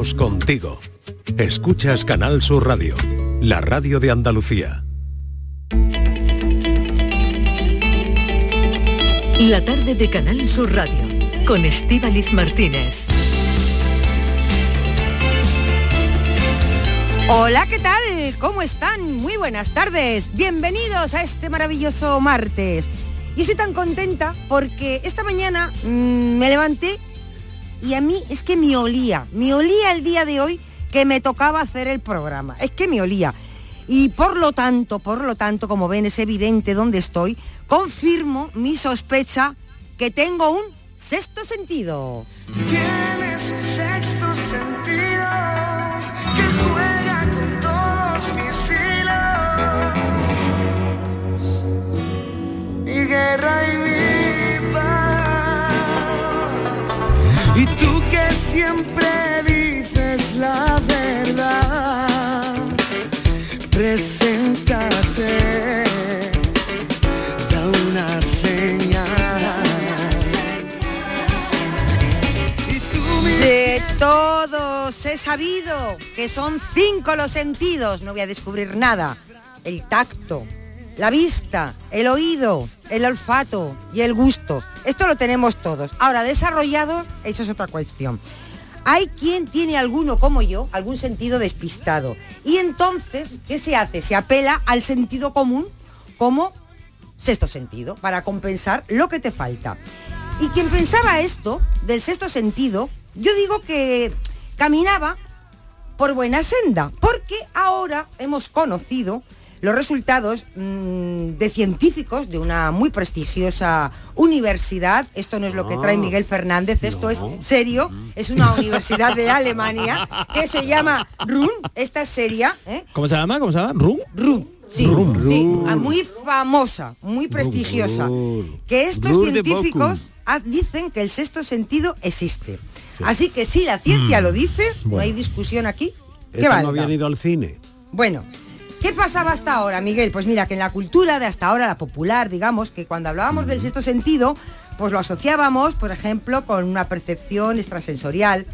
Contigo. Escuchas Canal Sur Radio, la radio de Andalucía. La tarde de Canal Sur Radio con Estíbaliz Martínez. Hola, ¿qué tal? ¿Cómo están? Muy buenas tardes. Bienvenidos a este maravilloso martes. Y estoy tan contenta porque esta mañana mm, me levanté y a mí es que me olía, me olía el día de hoy que me tocaba hacer el programa. Es que me olía. Y por lo tanto, por lo tanto, como ven, es evidente dónde estoy, confirmo mi sospecha que tengo un sexto sentido. Tienes un sexto sentido que juega con todos mis hilos. Y guerra y siempre dices la verdad, preséntate, da una señal. De todos he sabido que son cinco los sentidos, no voy a descubrir nada. El tacto, la vista, el oído, el olfato y el gusto. Esto lo tenemos todos. Ahora, desarrollado, eso es otra cuestión. Hay quien tiene alguno como yo, algún sentido despistado. Y entonces, ¿qué se hace? Se apela al sentido común como sexto sentido, para compensar lo que te falta. Y quien pensaba esto, del sexto sentido, yo digo que caminaba por buena senda, porque ahora hemos conocido los resultados mm, de científicos de una muy prestigiosa universidad. Esto no es lo que trae Miguel Fernández, esto es serio. Es una universidad de Alemania que se llama RUN. Esta es seria. ¿eh? ¿Cómo se llama? ¿Cómo se llama? ¿Rum? RUN. Sí, Run. sí, ah, muy famosa, muy prestigiosa. Que estos científicos ah, dicen que el sexto sentido existe. Así que si la ciencia Mm. lo dice, no hay discusión aquí. ¿Qué no habían ido al cine. Bueno, ¿qué pasaba hasta ahora, Miguel? Pues mira, que en la cultura de hasta ahora, la popular, digamos, que cuando hablábamos del sexto sentido, pues lo asociábamos, por ejemplo, con una percepción extrasensorial,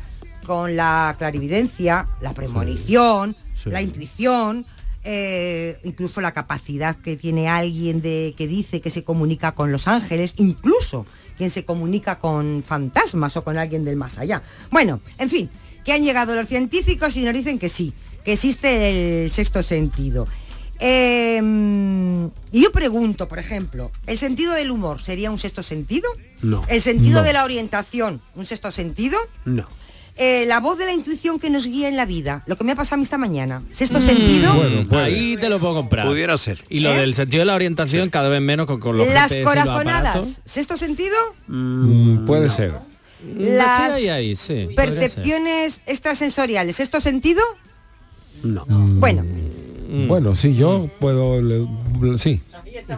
con la clarividencia, la premonición, sí. la intuición, eh, incluso la capacidad que tiene alguien de que dice que se comunica con los ángeles, incluso quien se comunica con fantasmas o con alguien del más allá. Bueno, en fin, que han llegado los científicos y nos dicen que sí, que existe el sexto sentido. Eh, y yo pregunto, por ejemplo, ¿el sentido del humor sería un sexto sentido? No. ¿El sentido No. de la orientación, un sexto sentido? No. Eh, la voz de la intuición que nos guía en la vida, lo que me ha pasado a mí esta mañana. ¿Sexto sentido? Ahí te lo puedo comprar. Pudiera ser. Y lo ¿Eh? del sentido de la orientación cada vez menos con, con los Las GPS y los corazonadas, aparatos. ¿sexto sentido? Mm, puede ser. Las Estoy ahí, ahí, sí. podría ser. percepciones extrasensoriales, ¿sexto sentido? No. Bueno, Bueno, sí, yo puedo... le- le- sí.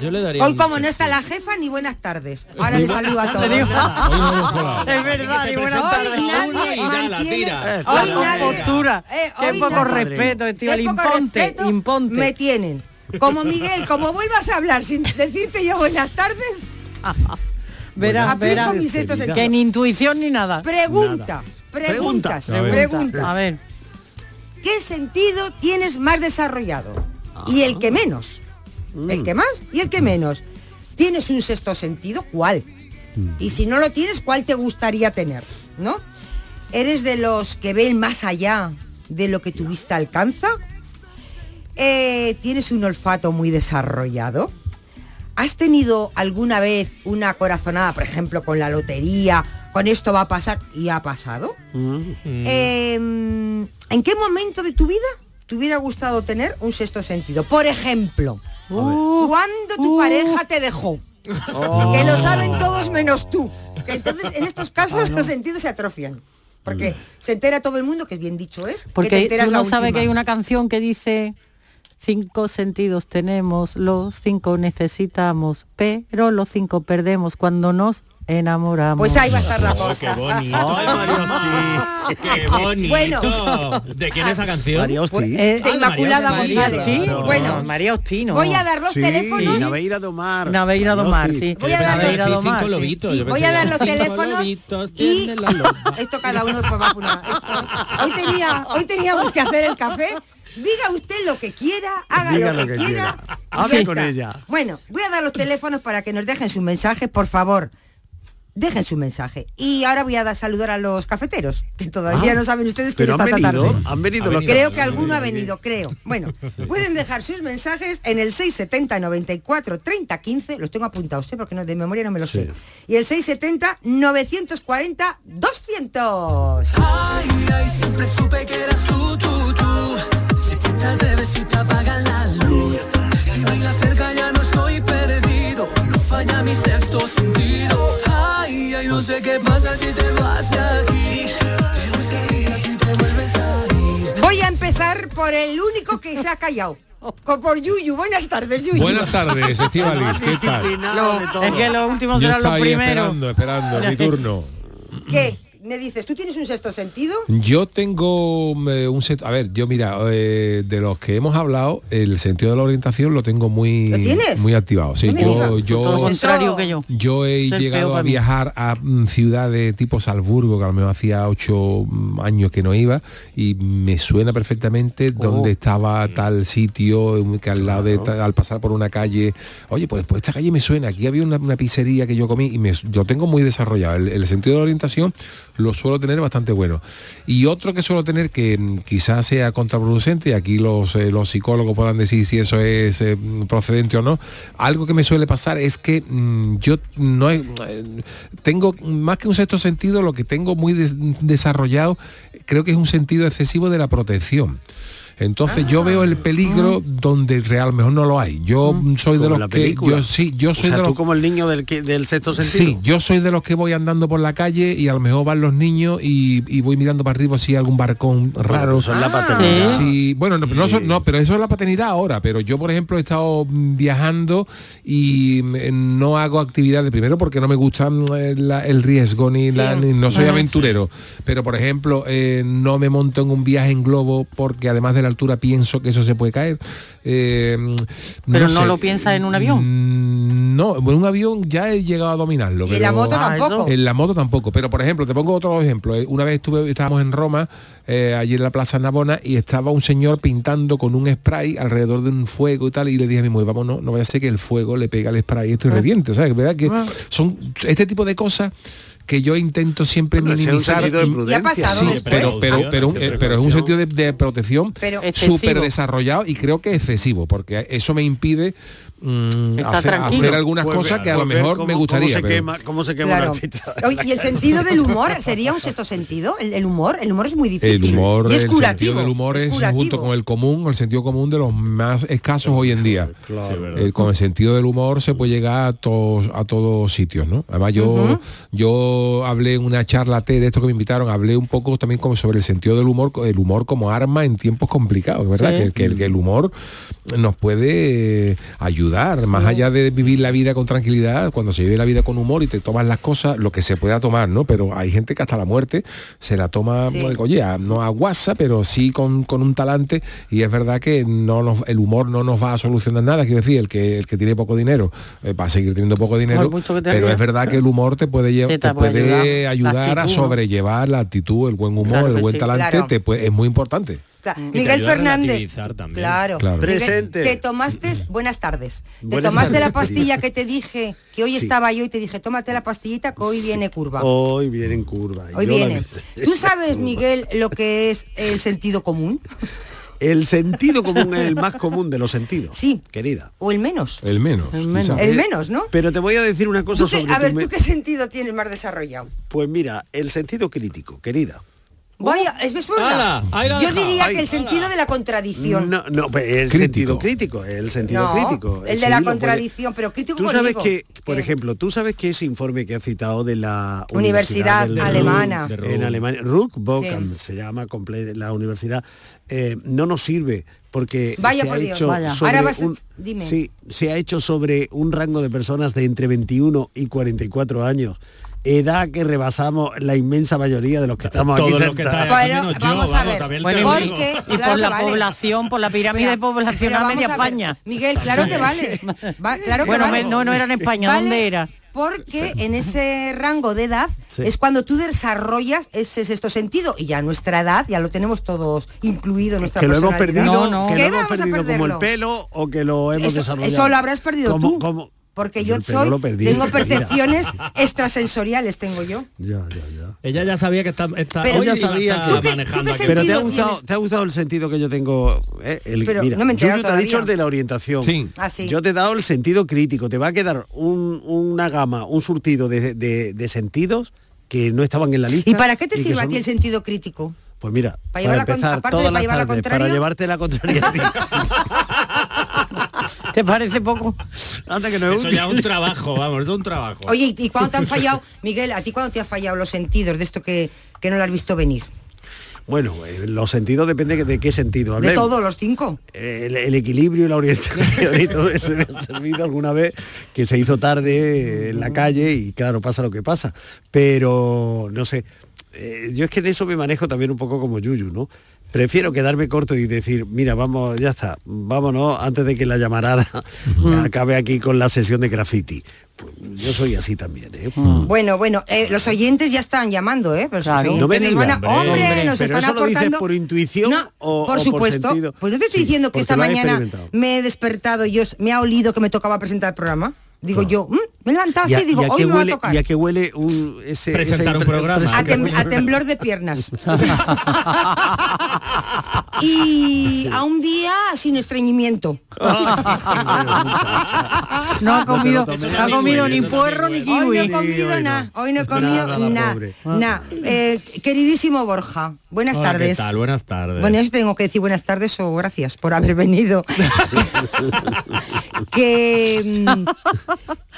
Yo le daría hoy como no está sí. la jefa, ni buenas tardes. Ahora le saludo a todos. Es verdad, y buenas tardes. Hoy nadie y da la mantiene... tira. Hoy La nadie- compostura. Eh, Qué hoy poco nadie- respeto, poco Imponte, respeto imponte. Me tienen. Como Miguel, como vuelvas a hablar sin decirte yo buenas tardes, Verás, verás. Que ni intuición ni nada. Pregunta, preguntas, Pregunta. A ver. pregunta. A ver. ¿Qué sentido tienes más desarrollado? Y el que menos. El que más y el que menos. ¿Tienes un sexto sentido? ¿Cuál? Y si no lo tienes, ¿cuál te gustaría tener? ¿No? ¿Eres de los que ven más allá de lo que tu vista alcanza? Eh, ¿Tienes un olfato muy desarrollado? ¿Has tenido alguna vez una corazonada, por ejemplo, con la lotería? Con esto va a pasar y ha pasado. Eh, ¿En qué momento de tu vida te hubiera gustado tener un sexto sentido? Por ejemplo, cuando tu pareja te dejó. Que lo saben todos menos tú. Que entonces en estos casos los sentidos se atrofian. Porque se entera todo el mundo, que bien dicho es. que te Porque enteras tú no sabes que hay una canción que dice cinco sentidos tenemos, los cinco necesitamos, pero los cinco perdemos cuando nos enamoramos. Pues ahí va a estar la Oh, cosa. qué bonito. qué bonito. Bueno. ¿De quién es esa canción? María Hosti. Eh, De Inmaculada María, González. sí, Claro. Bueno, María Ostino. voy a dar los Sí, teléfonos. Naveira do Mar. Naveira do Mar, Hosti. sí. Voy a dar Naveira do Mar, Cinco sí. lobitos. Sí, voy a dar que los teléfonos lobitos y esto cada uno después va por una. esto- Hoy tenía, hoy teníamos que hacer el café. Diga usted lo que quiera, haga Diga lo, que, quiera. quiera. y Hable con ella. Bueno, voy a dar los teléfonos para que nos dejen sus mensajes, por favor. Dejen su mensaje. Y ahora voy a dar saludar a los cafeteros, que todavía Ah. no saben ustedes quién está han esta venido, tarde. han venido Ha los venido. Creo que alguno ha venido, creo. Bueno, pueden dejar sus mensajes en el 670 94 30 15, los tengo apuntados, ¿eh? porque no, de memoria no me los sé. Y el 670 940 200. Ay, ay, siempre supe que eras tú, tú, tú. Si atreves te sé qué pasa si te vas de aquí. Te buscaría si te vuelves a ir. Voy a empezar por el único que se ha callado. Por Yuyu. Buenas tardes, Yuyu. Buenas tardes, Estivalis, ¿qué tal? Todo. Es que los últimos serán los primeros. esperando, esperando mi turno. ¿Qué? Me dices, ¿tú tienes un sexto sentido? Yo tengo eh, un set, a ver, yo mira, eh, de los que hemos hablado, el sentido de la orientación lo tengo muy, ¿Lo tienes? muy activado. Sí, No yo. Todo yo, lo contrario que yo. yo he llegado a viajar a mm, ciudades tipo Salzburgo, que a lo mejor hacía ocho mm, años que no iba, y me suena perfectamente Oh. dónde estaba tal sitio, mm, que al lado de ta- al pasar por una calle, oye, pues, pues esta calle me suena, aquí había una, una pizzería que yo comí y me, yo tengo muy desarrollado. El, el sentido de la orientación lo suelo tener bastante bueno. Y otro que suelo tener que mm, quizás sea contraproducente, y aquí los, eh, los psicólogos puedan decir si eso es eh, procedente o no, algo que me suele pasar es que mm, yo no eh, tengo más que un sexto sentido, lo que tengo muy des- desarrollado, creo que es un sentido excesivo de la protección. Entonces yo veo el peligro donde real mejor no lo hay. Yo mm, soy de los la que yo sí, yo O soy sea, de tú los como el niño del, que- del sexto sentido. Sí, yo soy de los que voy andando por la calle y a lo mejor van los niños y, y voy mirando para arriba si hay algún barcón raro. es la Ah. paternidad. Sí, bueno, no, pero no, Sí. son- no, pero eso es la paternidad ahora, pero yo por ejemplo he estado mm, viajando y mm, no hago actividades primero porque no me gusta mm, eh, la- el riesgo ni, la, Sí. ni- no soy Ah, aventurero, pero por ejemplo eh, no me monto en un viaje en globo porque además de la altura pienso que eso se puede caer. Eh, Pero no sé. lo piensas en un avión. Mm, No, en un avión ya he llegado a dominarlo. Y en la moto Ah, tampoco. en la moto tampoco, pero por ejemplo, te pongo otro ejemplo. Eh, Una vez estuve, estábamos en Roma, eh, allí en la Plaza Navona, y estaba un señor pintando con un spray alrededor de un fuego y tal, y le dije a mi mujer, vamos, no, no vaya a ser que el fuego le pega al spray y esto y reviente, ¿sabes? ¿Verdad? Que son este tipo de cosas que yo intento siempre Bueno, ese es un minimizar. sentido de y- prudencia. Y ha pasado Sí, después. pero, pero, pero, un- Siempre eh, pero es un sentido de, de protección súper desarrollado y creo que excesivo, porque eso me impide mm, hacer, algunas Pues cosas que a lo pues ver mejor cómo- me gustaría. Cómo se pero- quema, cómo se quema Claro. un artista. Oye, ¿Y el sentido del humor sería un sexto sentido? ¿El, el humor? El humor es muy difícil. El humor, Y es el curativo. sentido del humor es, curativo. junto con el común, el sentido común de los más escasos hoy en día. Claro. Eh, con el sentido del humor se puede llegar a todos a todos sitios, ¿no? Además yo yo hablé en una charla T de esto que me invitaron, hablé un poco también como sobre el sentido del humor, el humor como arma en tiempos complicados, ¿verdad? Sí. Que, que el- que el humor nos puede eh, ayudar, más allá de vivir la vida con tranquilidad, cuando se vive la vida con humor y te tomas las cosas, lo que se pueda tomar, ¿no? Pero hay gente que hasta la muerte se la toma, Sí. oye, a- no a guasa, pero sí con, con un talante y es verdad que no nos- el humor no nos va a solucionar nada, quiero decir, el que el que tiene poco dinero eh, va a seguir teniendo poco dinero, pero es verdad que el humor te puede, lle- Sí, te te puede puede ayudar. A sobrellevar la actitud, el buen humor, Claro el buen sí. talante, Claro. te puede- es muy importante. Claro. Te Miguel Fernández. Claro. Claro. Miguel, Presente. Te tomaste, buenas tardes. Te Buenas tomaste tardes, la pastilla querida. que te dije, que hoy Sí. estaba yo y te dije, tómate la pastillita que hoy viene curva. Hoy viene en curva. Hoy la viene. vi- ¿Tú sabes, Miguel, lo que es el sentido común? El sentido común es el más común de los sentidos. Sí. Querida. ¿O el menos? El menos. El menos. El menos, ¿no? Pero te voy a decir una cosa ¿Tú qué- sobre a ver, ¿tú qué sentido tienes más desarrollado? Pues mira, el sentido crítico, querida. Vaya, es verdad. Ha Yo diría Ay. que el sentido de la contradicción. No, no, el Crítico. sentido crítico, el sentido No, crítico. el de Sí, la lo puede- contradicción, pero crítico Tú sabes que, por ¿Qué? ejemplo, tú sabes que ese informe que has citado de la Universidad alemana. En Alemania, Ruck Sí. se llama la universidad, eh, no nos sirve porque Vaya se por ha Dios. hecho Vaya. sobre Ahora vas a- un- dime. sí, se ha hecho sobre un rango de personas de entre 21 y 44 años edad que rebasamos la inmensa mayoría de los que estamos aquí Todos los que aquí, Bueno, yo, vamos a ver. Bueno. Porque, y claro por la vale. población, por la pirámide Espera, poblacional media a. España. Miguel, claro que vale. Va- claro que Bueno, vale. me- no, no era en España, Vale ¿dónde era? Porque en ese rango de edad Sí. es cuando tú desarrollas ese sexto sentido y ya nuestra edad ya lo tenemos todos incluido en nuestra que lo hemos perdido, No, no. que ¿Qué lo hemos perdido como el pelo o que lo hemos Eso, desarrollado. eso lo habrás perdido ¿Cómo- tú. cómo? Porque Yo soy, lo perdí. tengo Mira. percepciones extrasensoriales, tengo yo. Ya, ya, ya. Ella ya sabía que está, está Pero- hoy Ya iba a sabía que- ¿Tú qué- manejando tú qué aquel- Pero te ha gustado, tienes? te ha gustado el sentido que yo tengo. eh? El, Pero mira, no me Yuyu te ha dicho el de la orientación. Sí. Ah, sí. Yo te he dado el sentido crítico. Te va a quedar un- una gama, un surtido de, de- de sentidos que no estaban en la lista. ¿Y para qué te sirve a son- ti el sentido crítico? Pues mira, ¿Para empezar todas para las tardes, para llevarte la contraria a ti. ¿Te parece poco? Anda que no es Eso útil. ya es un trabajo, vamos, es un trabajo. Oye, ¿y, cuándo te han fallado, Miguel, a ti cuándo te han fallado los sentidos de esto que, que no lo has visto venir? Bueno, eh, los sentidos depende de qué sentido De todos los cinco. el, el equilibrio y la orientación y todo eso me ha servido alguna vez que se hizo tarde en la calle y claro, pasa lo que pasa. Pero no sé, eh, yo es que en eso me manejo también un poco como Yuyu, ¿no? Prefiero quedarme corto y decir, mira, vamos, ya está, vámonos antes de que la llamarada acabe aquí con la sesión de graffiti. Pues yo soy así también, ¿eh? Bueno, bueno, eh, los oyentes ya están llamando, ¿eh? Pero los Claro. No me a- hombre, hombre, hombre. nos Pero están eso lo dices aportando. por intuición No, o- o por supuesto. sentido. pues no te estoy Sí, diciendo que esta mañana me he despertado y yo me ha olido que me tocaba presentar el programa. Digo yo, "Mm", me he levantado ¿Y a, así, digo, hoy me va a huele, tocar. y a qué huele un, ese, Presentar un programa. A, tem- a temblor de piernas. y a un día sin estreñimiento. No ha comido, no ha comido ni puerro ni Hoy no he kiwi. comido hoy no. nada, hoy no he comido Nada. Eh, queridísimo Borja, buenas Hola, tardes. ¿Qué tal? Buenas tardes. Bueno, yo tengo que decir buenas tardes o gracias por haber venido. que, mm,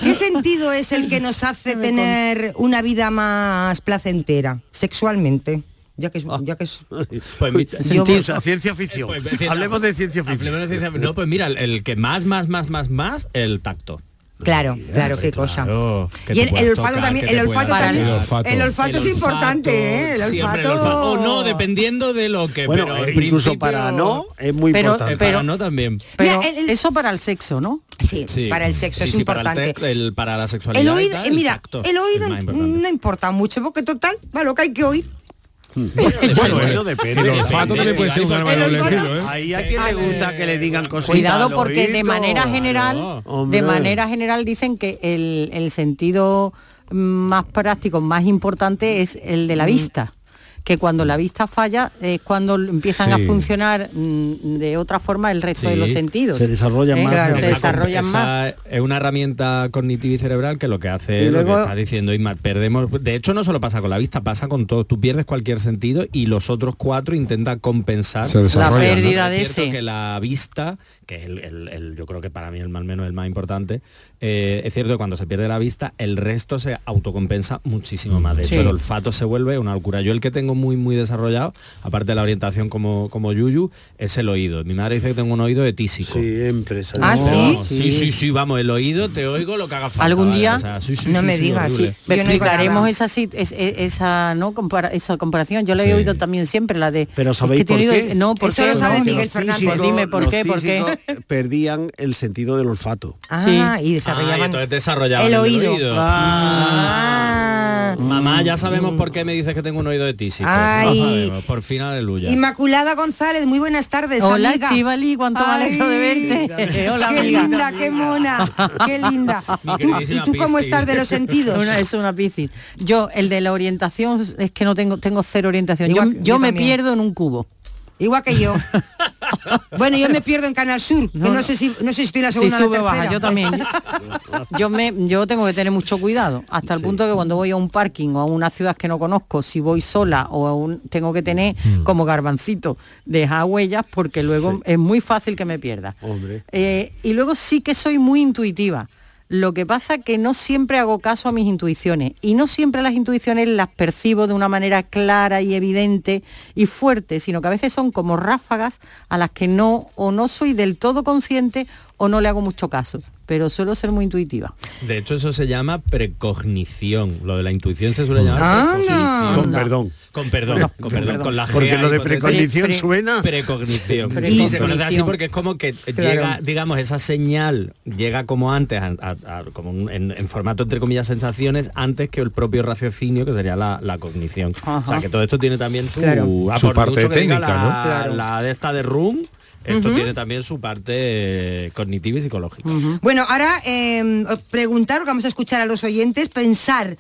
¿Qué sentido es el que nos hace tener una vida más placentera sexualmente? Ya que es, ya que es Pues mi- Yo- ciencia ficción. Pues, ciencia- Hablemos de ciencia ficción. No, pues mira, el, el que más, más, más, más, más, el tacto. Claro, claro, qué cosa. Claro, que Y el, el olfato tocar, también, el olfato también. El olfato. El olfato El es importante, ¿eh? El olfato. olfato. O no, dependiendo de lo que. Bueno, pero eh, incluso principio- para no es muy Pero- importante. Pero- para no también. Pero Mira, el- el- eso para el sexo, ¿no? Sí, Sí. para el sexo Sí, es sí, para el importante. te- el- para la sexualidad. El y oído, tal, eh, mira, tacto el oído más importante. no importa mucho, porque total, va lo que hay que oír. Bueno, bueno, depende. El olfato también puede ser un arma de doble filo, ¿eh? Ahí a quien le gusta que le digan cositas. Cuidado porque de manera general, Hombre. de manera general dicen que el, el sentido más práctico, más importante es el de la vista. Que cuando la vista falla es cuando empiezan Sí. a funcionar mm, de otra forma el resto de los sentidos. Se desarrollan ¿Eh? más. Claro, se desarrollan más. esa Es una herramienta cognitiva y cerebral que lo que hace Y es lo que está diciendo Isma, perdemos, de hecho no solo pasa con la vista, pasa con todo, tú pierdes cualquier sentido y los otros cuatro intentan compensar La ¿no? pérdida de Es cierto ese. que la vista, que es el, el- el- yo creo que para mí el al menos el más importante, eh, es cierto que cuando se pierde la vista, el resto se autocompensa muchísimo más. De hecho, Sí. el olfato se vuelve una locura. Yo el que tengo muy, muy desarrollado, aparte de la orientación como, como Yuyu, es el oído. Mi madre dice que tengo un oído de tísico. Siempre. Ah, ¿sí? No, sí, sí, sí, vamos, el oído te oigo lo que haga falta. ¿Algún ¿vale? día? O sea, sí, sí, No sí, me sí, digas, sí. Yo no oigo explicaremos esa, es- esa, ¿no? Compara- esa comparación. Yo la he Sí. oído también siempre, la de... Pero es ¿sabéis que por tiene qué? oído- No, ¿por Eso qué? lo sabe No, Miguel Fernández. Dime, ¿por qué? ¿Por qué? Perdían el sentido del olfato. Ah, y Ah, desarrollaban entonces desarrollaban el oído. Ah. Mamá, ya sabemos por qué me dices que tengo un oído de tísico. Sabemos, por fin aleluya. Inmaculada González, muy buenas tardes, Hola, amiga. Estivali, cuánto me alegro de verte. Hola, qué amiga. linda, qué mona, qué linda. Mi ¿Tú- queridísima ¿Y tú cómo estás de los sentidos? Una, es una piscis. Yo, el de la orientación, es que no tengo, tengo cero orientación. Yo, Igual- yo yo me también. pierdo en un cubo. Igual que yo. Bueno, yo me pierdo en Canal Sur, que No, no, no. sé si no sé si estoy en la Si segunda o sube la baja, yo también. Yo me, yo tengo que tener mucho cuidado, hasta el punto que cuando voy a un parking o a una ciudad que no conozco, si voy sola o a un, tengo que tener como garbancito, dejar huellas porque luego Sí. es muy fácil que me pierda. Hombre. Eh, y luego sí que soy muy intuitiva. Lo que pasa que no siempre hago caso a mis intuiciones y no siempre las intuiciones las percibo de una manera clara y evidente y fuerte, sino que a veces son como ráfagas a las que no o no soy del todo consciente o no le hago mucho caso, pero suelo ser muy intuitiva. De hecho, eso se llama precognición. Lo de la intuición se suele llamar precognición. Con perdón. Con perdón, con perdón, con la Porque lo de precognición Pre- pre- suena. Precognición. Precognición. Y se conoce así porque es como que Claro. llega, digamos, esa señal llega como antes, a- a- a- como un- en, en formato entre comillas sensaciones, antes que el propio raciocinio, que sería la, la cognición. O sea, que todo esto tiene también su, Claro. a Su parte técnica, la, ¿no? Claro. la de esta de Room, esto tiene también su parte eh, cognitiva y psicológica. Bueno, ahora eh, os preguntar, vamos a escuchar a los oyentes, pensar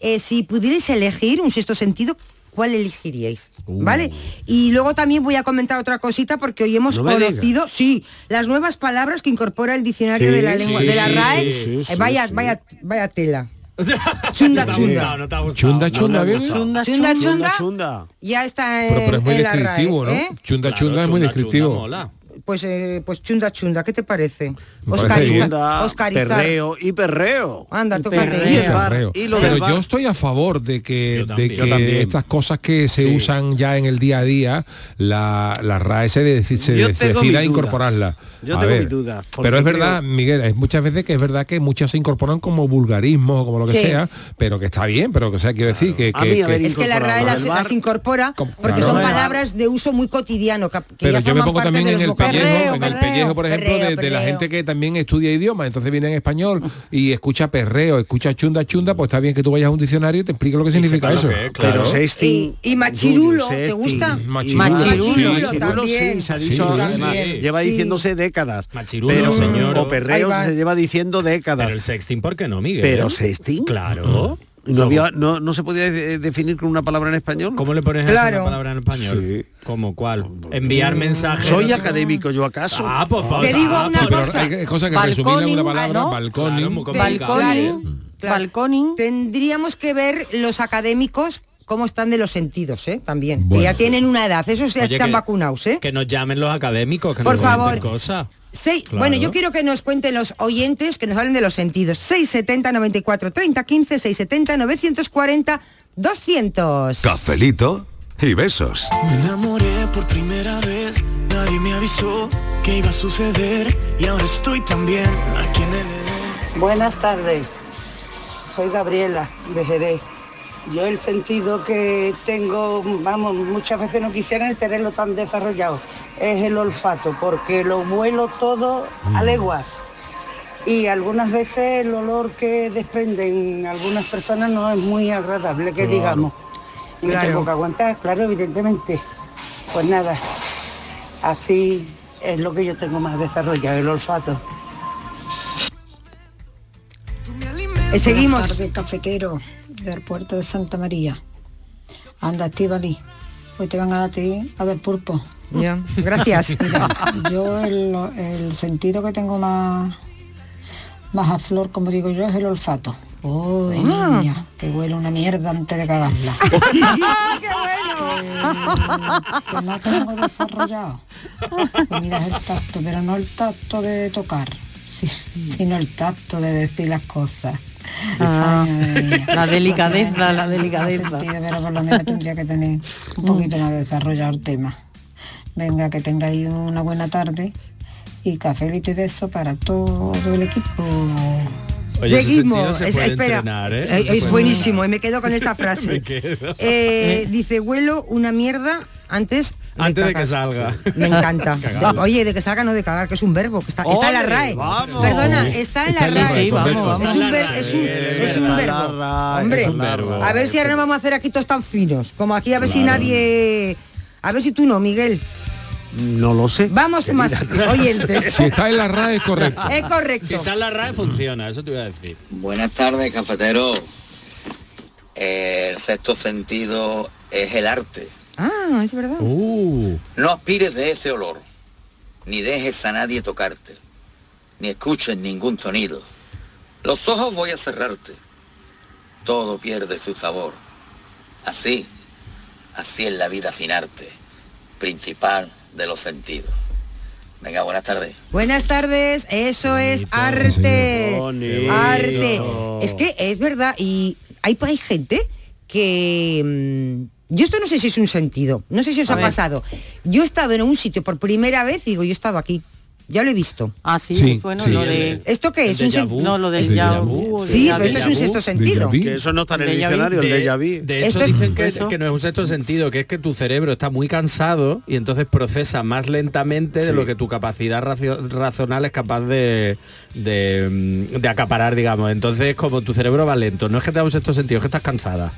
eh, si pudierais elegir un sexto sentido, ¿cuál elegiríais? Uh. ¿Vale? Y luego también voy a comentar otra cosita porque hoy hemos No conocido, sí, las nuevas palabras que incorpora el diccionario Sí, de la lengua, sí, de la sí, RAE. sí, Eh, vaya, sí. vaya, vaya tela. Chunda, chunda. no. Chunda, chunda, bien. Chunda, Chunda, chunda. chunda. chunda. Ya está en, Pero, pero es muy en la RAE, descriptivo, ¿no? ¿eh? Chunda, Claro, chunda es muy chunda, descriptivo. chunda mola. Pues, eh, pues chunda, chunda, ¿qué te parece? Me parece Oscariza- bien. Chunda, Oscarizar. perreo y perreo. Anda, perreo. Y el bar, Perreo. y lo Pero del yo estoy a favor de que, de también. que estas cosas que se Sí. usan ya en el día a día, la, la RAE se, se de- tengo decida mis dudas. incorporarla. Yo A tengo ver, dudas, porque Pero es creo- verdad, Miguel, hay muchas veces que es verdad que muchas se incorporan como vulgarismo o como lo que Sí. sea, pero que está bien, pero que sea, quiero decir que... Es que la RAE las, del bar. las incorpora porque claro. son palabras de uso muy cotidiano. que- pero ya yo me pongo también en el pellejo, en el pellejo, por ejemplo, de, la gente que también estudia idiomas, entonces viene en español y escucha perreo, escucha chunda chunda, pues está bien que tú vayas a un diccionario y te explique lo que significa eso. que es, claro. Pero sexting. Y- y machirulo, ¿te gusta? Machirulo. también. sí, se ha dicho, sí, además, sí. lleva Sí. diciéndose décadas. Machirulo, pero, señor. O perreo se lleva diciendo décadas. Pero el sexting, ¿por qué no, Miguel? Pero sexting. Claro. No, había- no, no se podía de- definir con una palabra en español. ¿Cómo le pones Claro. una palabra en español? Sí. ¿Cómo cuál? Enviar mensajes. Soy académico yo acaso. Ah, pues, pues, Te digo ah, una pues, cosa. hay cosas que en una ah, palabra, ¿no? balconing. Claro. Balconing, Claro. balconing. Tendríamos que ver los académicos cómo están de los sentidos, ¿eh? También. Que Bueno. ya tienen una edad, esos ya Oye, están que- vacunados, ¿eh? Que nos llamen los académicos, que Por nos favor. cosas. Sí, Claro. Bueno, yo quiero que nos cuenten los oyentes, que nos hablen de los sentidos. 670 94 30 15, 670 940 200. Cafelito y besos. Me enamoré por primera vez, nadie me avisó que iba a suceder y ahora estoy también aquí en el. Buenas tardes, soy Gabriela de Jerez. Yo el sentido que tengo, vamos, muchas veces no quisiera tenerlo tan desarrollado, es el olfato, porque lo vuelo todo a leguas. Y algunas veces el olor que desprenden algunas personas no es muy agradable, que digamos. Y me Claro. tengo que aguantar, claro, evidentemente. Pues nada, así es lo que yo tengo más desarrollado, el olfato. Eh, seguimos. Buenas tardes, cafetero del puerto de Santa María. Anda, Estivali. Hoy te van a dar a ti a ver pulpo. Ya, Gracias. Mira, yo el, el sentido que tengo más, más a flor, como digo yo, es el olfato. Uy, Ah. niña, que huele una mierda antes de cagarla. ¡Ah, qué bueno! El que no tengo desarrollado. Pues mira, es el tacto, pero no el tacto de tocar, sino el tacto de decir las cosas. Ah, la delicadeza, la delicadeza. sentido, pero por lo menos tendría que tener un poquito más desarrollado el tema. Venga, que tengáis una buena tarde y cafelito y beso para todo el equipo. Oye, ese sentido Seguimos. se Es, puede espera, entrenar, ¿eh? eh, es buenísimo y me quedo con esta Me frase. quedo. Eh, dice, huelo una mierda antes Antes de cagar". que salga. Me encanta. Oye, de que salga no de cagar, que es un verbo, que está, está en la ¡Ole, RAE. vamos! Perdona, está en la RAE. Es un, verbo. Hombre, es un verbo. a ver si ahora no vamos a hacer aquí todos tan finos, como aquí a ver si nadie... A ver si tú no, Miguel. No lo sé. Vamos más oyentes. Si está en la RAE es correcto. Es correcto. Si está en la RAE funciona, eso te iba a decir. Buenas tardes, cafetero. El sexto sentido es el arte. Ah, es verdad. Uh, No aspires de ese olor, ni dejes a nadie tocarte, ni escuches ningún sonido. Los ojos voy a cerrarte. Todo pierde su sabor. Así, así es la vida sin arte, principal de los sentidos. Venga, buenas tardes. Buenas tardes, eso es arte. Bonito. Arte. Es que es verdad, y hay, hay gente que... mm, yo esto no sé si es un sentido, no sé si os A ha ver. pasado. Yo he estado en un sitio por primera vez y digo, yo he estado aquí. Ya lo he visto. Ah, sí, Sí, bueno, sí. lo de... ¿Esto qué es? Un sen- vu. No, lo del déjà ya vu. Sí, pero esto es un sexto sentido. Que eso no está en el diccionario, el De- déjà vu. De Esto hecho, dicen que, eso. que no es un sexto sentido, que es que tu cerebro está muy cansado y entonces procesa más lentamente de lo que tu capacidad racio- razonal es capaz de, de, mm, de acaparar, digamos. Entonces, como tu cerebro va lento, no es que te da un sexto sentido, es que estás cansada.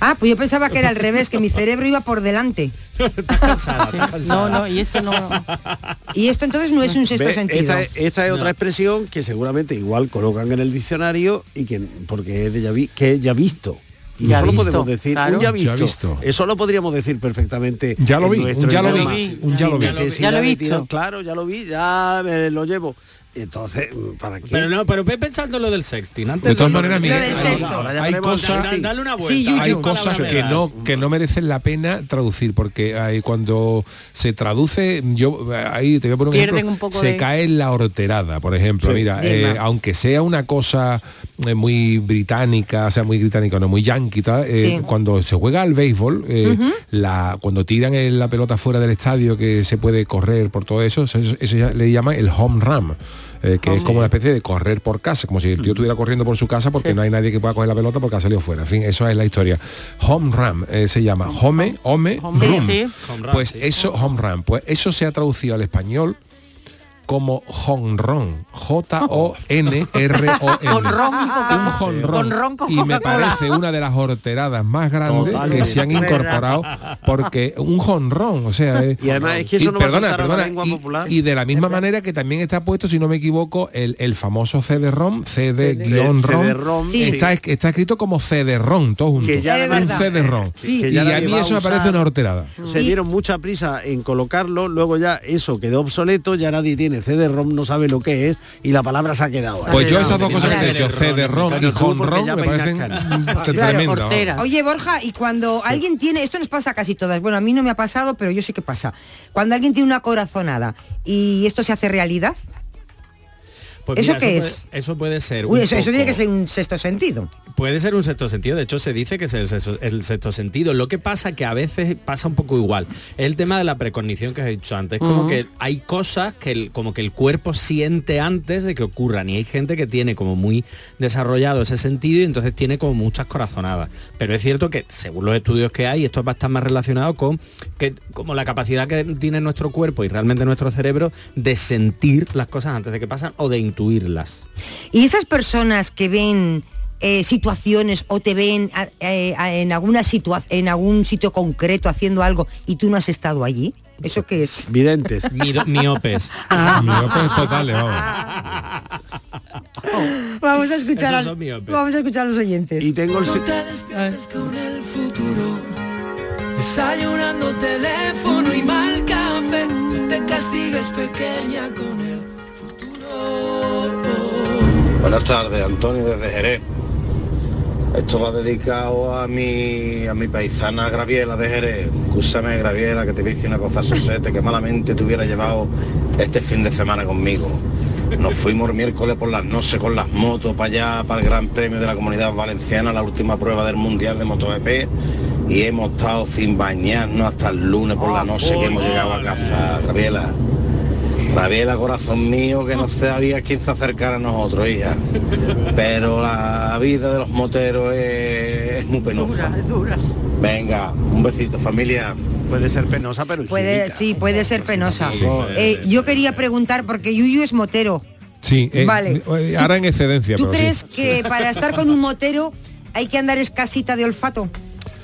Ah, pues yo pensaba que era al revés, que mi cerebro iba por delante. estás cansada, estás cansada. No, no, y eso no... Y esto entonces no es un sexto Ve, sentido. Esta, es- esta es otra expresión que seguramente igual colocan en el diccionario y que porque es de ya vi- que es ya visto. Y Ya eso lo visto, podemos decir, claro. un ya visto. Ya visto. Eso lo podríamos decir perfectamente. Ya lo vi, un ya lo vi, un ya lo vi. necesidad Ya lo he de visto. tirar- Claro, ya lo vi, ya me lo llevo. Entonces, ¿para qué? Pero no, pero ve pensando lo del sexting. Antes De todas maneras, del hay, cosas... dale una vuelta. Sí, hay cosas que no que no merecen la pena traducir porque hay, cuando se traduce yo ahí te voy a poner un Pierden ejemplo un poco se de- cae en la horterada por ejemplo Sí. mira eh, aunque sea una cosa eh, muy británica o sea muy británica no muy yankee tal, eh, Sí. cuando se juega al béisbol eh, la cuando tiran el- la pelota fuera del estadio que se puede correr por todo eso eso, eso ya le llaman el home run eh, que es como una especie de correr por casa, como si el tío estuviera corriendo por su casa porque no hay nadie que pueda coger la pelota porque ha salido fuera. En fin, eso es la historia. Home run eh, se llama. Home, home, Home, run, Pues eso, home run, pues eso se ha traducido al español como jonrón, J-O-N-R-O-N. Un jonrón. Y me parece una de las horteradas más grandes Totalmente. que se han incorporado porque un jonrón, o sea, es- Y además es que eso y no va a perdona, saltar a la y- popular. y de la misma manera que también está puesto, si no me equivoco, el, el famoso CD-ROM, CD-ROM, sí. está, es- está escrito como CD-ROM, todo junto. Que ya un. CD-ROM. Sí. Y a mí va eso me parece una horterada. Se dieron mucha prisa en colocarlo, luego ya eso quedó obsoleto, ya nadie tiene CD-ROM, no sabe lo que es y la palabra se ha quedado. Pues yo esas dos cosas que he CD-ROM, dicho, CD-ROM Claro, y me parecen. Oye, Borja, y cuando alguien tiene, esto nos pasa a casi todas, bueno, a mí no me ha pasado, pero yo sé que pasa. Cuando alguien tiene una corazonada y esto se hace realidad, Pues ¿Eso mira, qué puede- es? eso puede ser. uy, eso, eso tiene que ser un sexto sentido. Puede ser un sexto sentido, de hecho se dice que es el sexto, el sexto sentido. Lo que pasa que a veces pasa un poco igual. Es el tema de la precognición que he dicho antes. Como que hay cosas que el, como que el cuerpo siente antes de que ocurran. Y hay gente que tiene como muy desarrollado ese sentido y entonces tiene como muchas corazonadas. Pero es cierto que según los estudios que hay, esto va a estar más relacionado con que como la capacidad que tiene nuestro cuerpo y realmente nuestro cerebro de sentir las cosas antes de que pasan o de intuirlas. Y esas personas que ven eh, situaciones o te ven a- eh, en alguna situa en algún sitio concreto haciendo algo y tú no has estado allí, ¿eso qué es? Videntes. Mido- miopes. Miopes totales, vamos. Vamos a escuchar, al- vamos a escuchar a los oyentes. Y tengo el... Con el futuro. Desayunando teléfono y mal café. No te castigues pequeña con el. Buenas tardes, Antonio desde Jerez. Esto va dedicado a mi, a mi paisana Graviela de Jerez. Escúchame, Graviela, que te decir una cosa, Sosete, que malamente te hubiera llevado este fin de semana conmigo. Nos fuimos miércoles por las noches con las motos para allá, para el Gran Premio de la Comunidad Valenciana, la última prueba del Mundial de MotoGP, y hemos estado sin bañarnos hasta el lunes por la noche que hemos llegado a casa, Graviela. Graviela, corazón mío, que no sabía quién se acercara a nosotros, hija. Pero la vida de los moteros es, es muy penosa. Venga, un besito, familia. Puede ser penosa, pero Puede, sí, puede ser penosa. Sí, Eh, yo quería preguntar, porque Yuyu es motero. Sí, eh, Vale. eh, ahora en excedencia, ¿Tú pero sí. crees que para estar con un motero hay que andar escasita de olfato?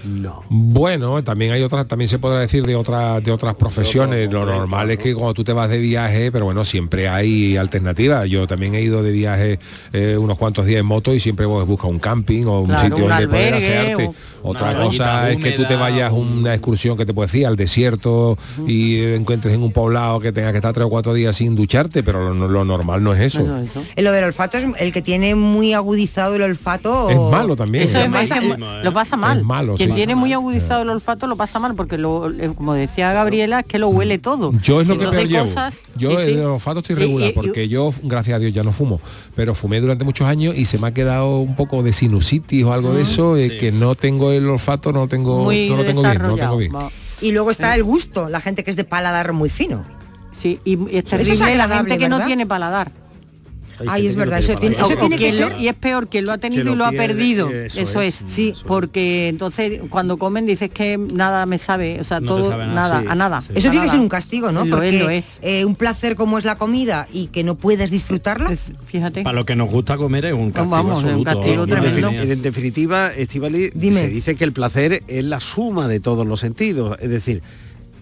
No. Bueno, también hay otras, también se podrá decir de otras de otras profesiones. Lo normal es que cuando tú te vas de viaje, pero bueno, siempre hay alternativas. Yo también he ido de viaje eh, unos cuantos días en moto y siempre pues, busca un camping o un Claro, sitio un donde poder o- Otra cosa es que tú te vayas a un- una excursión que te puedo decir al desierto y eh, encuentres en un poblado que tengas que estar tres o cuatro días sin ducharte, pero lo, lo normal no es eso. Eso. Eh, Lo del olfato es el que tiene muy agudizado el olfato. Es malo también. Eso es malísimo, es- ¿eh? lo pasa mal. Es malo, sí. Tiene muy agudizado el olfato lo pasa mal porque lo, eh, como decía Gabriela es que lo huele todo. Yo es lo que peor llevo. cosas- Yo sí, sí. en el olfato estoy regular y- y- porque yo, gracias a Dios, ya no fumo. Pero fumé durante muchos años y se me ha quedado un poco de sinusitis o algo de eso, eh, Sí. que no tengo el olfato, no lo tengo, muy no lo tengo bien, no lo tengo bien. Y luego está el gusto, la gente que es de paladar muy fino. Sí, y es Eso es terrible la gente que no tiene paladar. Ay, es verdad, eso tiene, eso o tiene que quien lo- ser... y es peor quien lo ha tenido Que lo y lo ha perdido. eso Eso, es, es, sí, porque entonces cuando comen dices que nada me sabe, o sea, No todo nada, a nada. Eso a tiene que ser un castigo, ¿no? Lo Porque es, lo es. eh, un placer como es la comida y que no puedes disfrutarla. fíjate. Para lo que nos gusta comer es un castigo absoluto. Defini- mía. en definitiva, Estivali, se dice que el placer es la suma de todos los sentidos. Es decir,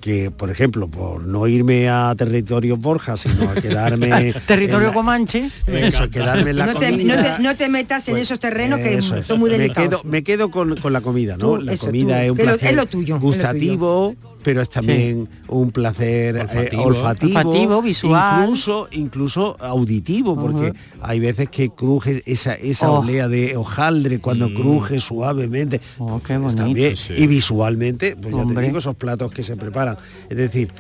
que, por ejemplo, por no irme a territorios Borja, sino a quedarme... Territorio Comanche. Eso, quedarme en la no, te, comida. no te- no te metas en esos terrenos que Eso son muy me delicados. quedo, me quedo con, con la comida, ¿no? Tú, la comida tú, es un placer es lo tuyo, es lo gustativo, pero es también un placer olfativo, Olfativo. olfativo, Olfativo, visual. incluso, incluso auditivo, porque hay veces que cruje esa, esa Oh. olea de hojaldre cuando cruje suavemente. pues también, Sí. Y visualmente, pues ya te digo, esos platos que se preparan. Es decir,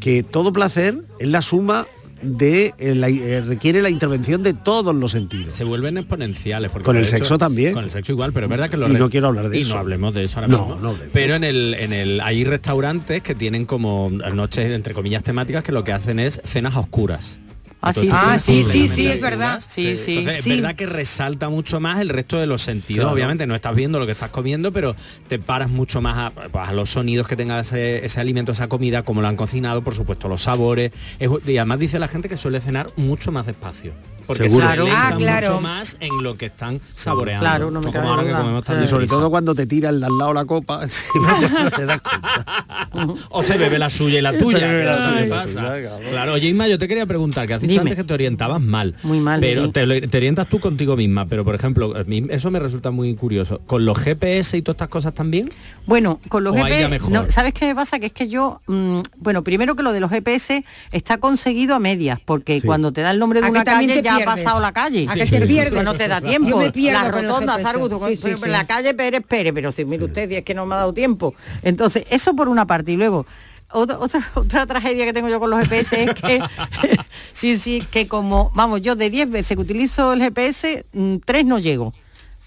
que todo placer es la suma de eh, la- eh, requiere la intervención de todos los sentidos. se vuelven exponenciales. Porque Con el hecho- sexo también. Con el sexo igual, pero es verdad que lo Y re- no quiero hablar de y eso. no hablemos de eso ahora No, mismo. no. Pero en el, en el, hay restaurantes que tienen como noches, entre comillas, temáticas que lo que hacen es cenas a oscuras. Ah, sí, Ah, sí, sí, sí, es verdad. Sí, sí. Entonces, es verdad que resalta mucho más el resto de los sentidos. Claro. Obviamente no estás viendo lo que estás comiendo, pero te paras mucho más a, pues, a los sonidos que tenga ese, ese alimento, esa comida, como lo han cocinado, por supuesto, los sabores. Es- y además dice la gente que suele cenar mucho más despacio. Porque Seguro. se Ah, claro. mucho más en lo que están saboreando. Claro, no me como que duda. comemos tan Y sobre todo cuando te tira el de al lado la copa, no te das cuenta. o se bebe la suya y la tuya. Se bebe la que eso suya me y la pasa. tuya, cabrón. Claro, oye Isma, yo te quería preguntar, que has dicho Dime. antes que te orientabas mal. Muy mal, Pero sí. te, orientas tú contigo misma, pero por ejemplo, a mí eso me resulta muy curioso. ¿Con los GPS y todas estas cosas también? Bueno, con los GPS, no, ¿sabes qué me pasa? Que es que yo, mm, bueno, primero que lo de los GPS está conseguido a medias, porque cuando te da el nombre de ¿A que una calle ya ha pasado la calle. ¿A que te pierdes? No te da Yo tiempo. me pierdo la rotonda. Zarguto, con- Sí, sí, sí. la calle Pérez Pérez, pero si mire usted, si es que no me ha dado tiempo. Entonces, eso por una parte. Y luego, otra, otra, otra tragedia que tengo yo con los GPS es que, sí, sí, que como, vamos, yo de 10 veces que utilizo el GPS, mm, tres no llego.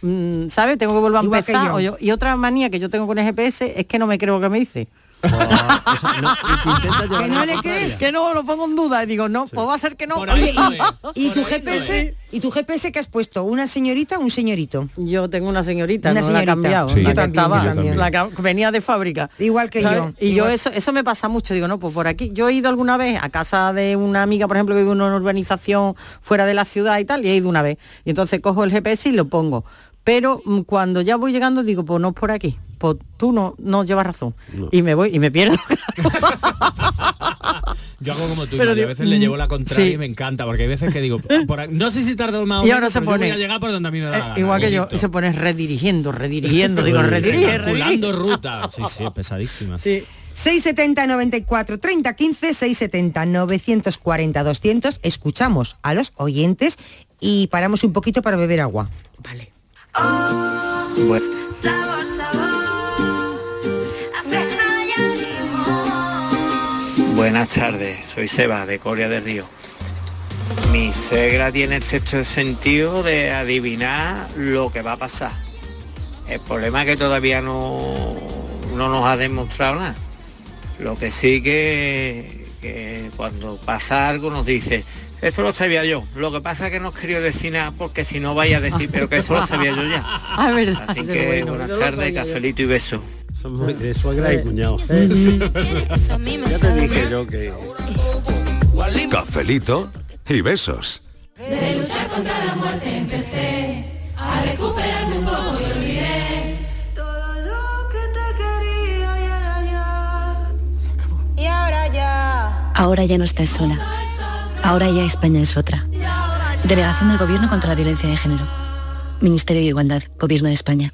Mm, ¿Sabes? Tengo que volver a Igual empezar. yo. o yo- y otra manía que yo tengo con el GPS es que no me creo lo que me dice. ¿Que no le crees? Que no, lo pongo en duda. Y digo, no, pues va a ser que no. Oye, es. ¿y, y tu GPS? ¿Y tu GPS que has puesto? ¿Una señorita o un señorito? Yo tengo una señorita, Una no la he señorita. cambiado. Sí. la Yo que también, estaba, yo también. la que venía de fábrica. Igual que ¿sabes? yo, Y yo eso, eso me pasa mucho. Digo, no, pues por aquí. Yo he ido alguna vez a casa de una amiga, por ejemplo, que vive en una urbanización fuera de la ciudad y tal, y he ido una vez. Y entonces cojo el GPS y lo pongo. Pero mm, cuando ya voy llegando digo, pues no es por aquí. Pues tú no, no llevas razón. Y me voy y me pierdo. Yo hago como tú, Pero y a veces le llevo la contraria sí. y me encanta, porque hay veces que digo, "Ah, por aquí- no sé si tarda más o Y menos, ahora se pone- voy a llegar por donde a mí me da la Eh, gana, igual que yo, y se pone redirigiendo, redirigiendo. digo, redirige, redirige. ruta. Sí, sí, es pesadísima. Sí. 670 94 30 15 670 940 200 escuchamos a los oyentes y paramos un poquito para beber agua Vale. Buenas tardes, soy Seba de Coria del Río. Mi suegra tiene el sexto sentido de adivinar lo que va a pasar. El problema es que todavía no, no nos ha demostrado nada. Lo que sí que, que cuando pasa algo nos dice, eso lo sabía yo. Lo que pasa es que no quería decir nada porque si no vaya a decir, pero que eso lo sabía yo ya. Ah, verdad. Así que bueno, buenas tardes, cafelito y beso. Son muy de suegra y cuñado. ya te dije yo que... Cafelito y besos. De luchar contra la muerte empecé a recuperarme un poco y olvidé todo lo que te quería y ahora ya. Y ahora ya. Ahora ya no estás sola. Ahora ya España es otra. Delegación del Gobierno contra la Violencia de Género. Ministerio de Igualdad, Gobierno de España.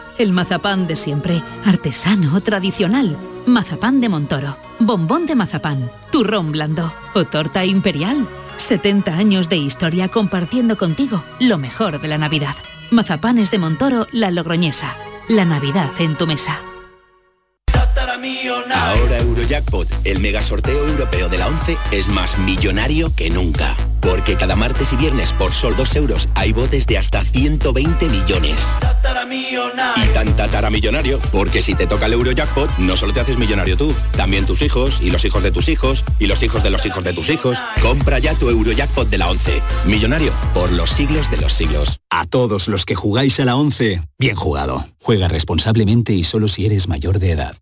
El mazapán de siempre, artesano, tradicional. Mazapán de Montoro, bombón de mazapán, turrón blando o torta imperial. 70 años de historia compartiendo contigo lo mejor de la Navidad. Mazapanes de Montoro, la Logroñesa. La Navidad en tu mesa. Ahora Eurojackpot, el mega sorteo europeo de la 11, es más millonario que nunca. Porque cada martes y viernes por sol 2 euros hay botes de hasta 120 millones. Y tan tataramillonario, porque si te toca el Eurojackpot, no solo te haces millonario tú, también tus hijos, y los hijos de tus hijos, y los hijos de los hijos de tus hijos. Compra ya tu Eurojackpot de la 11. Millonario por los siglos de los siglos. A todos los que jugáis a la 11, bien jugado. Juega responsablemente y solo si eres mayor de edad.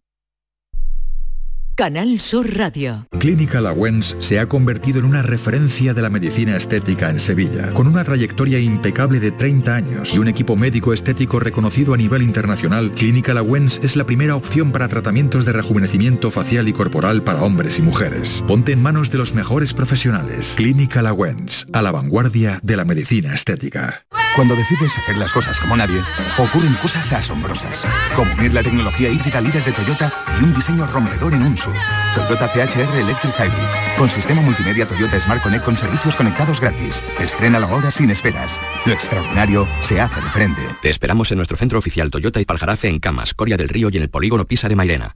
Canal Sur Radio. Clínica Lawens se ha convertido en una referencia de la medicina estética en Sevilla, con una trayectoria impecable de 30 años y un equipo médico estético reconocido a nivel internacional. Clínica Lawens es la primera opción para tratamientos de rejuvenecimiento facial y corporal para hombres y mujeres. Ponte en manos de los mejores profesionales. Clínica Lawens, a la vanguardia de la medicina estética. Cuando decides hacer las cosas como nadie, ocurren cosas asombrosas, como unir la tecnología híbrida líder de Toyota y un diseño rompedor en un Toyota CHR Electric Hybrid, con sistema multimedia Toyota Smart Connect con servicios conectados gratis. Estrena la hora sin esperas. Lo extraordinario se hace de frente. Te esperamos en nuestro centro oficial Toyota y Paljarafe en Camas, Coria del Río y en el polígono Pisa de Mairena.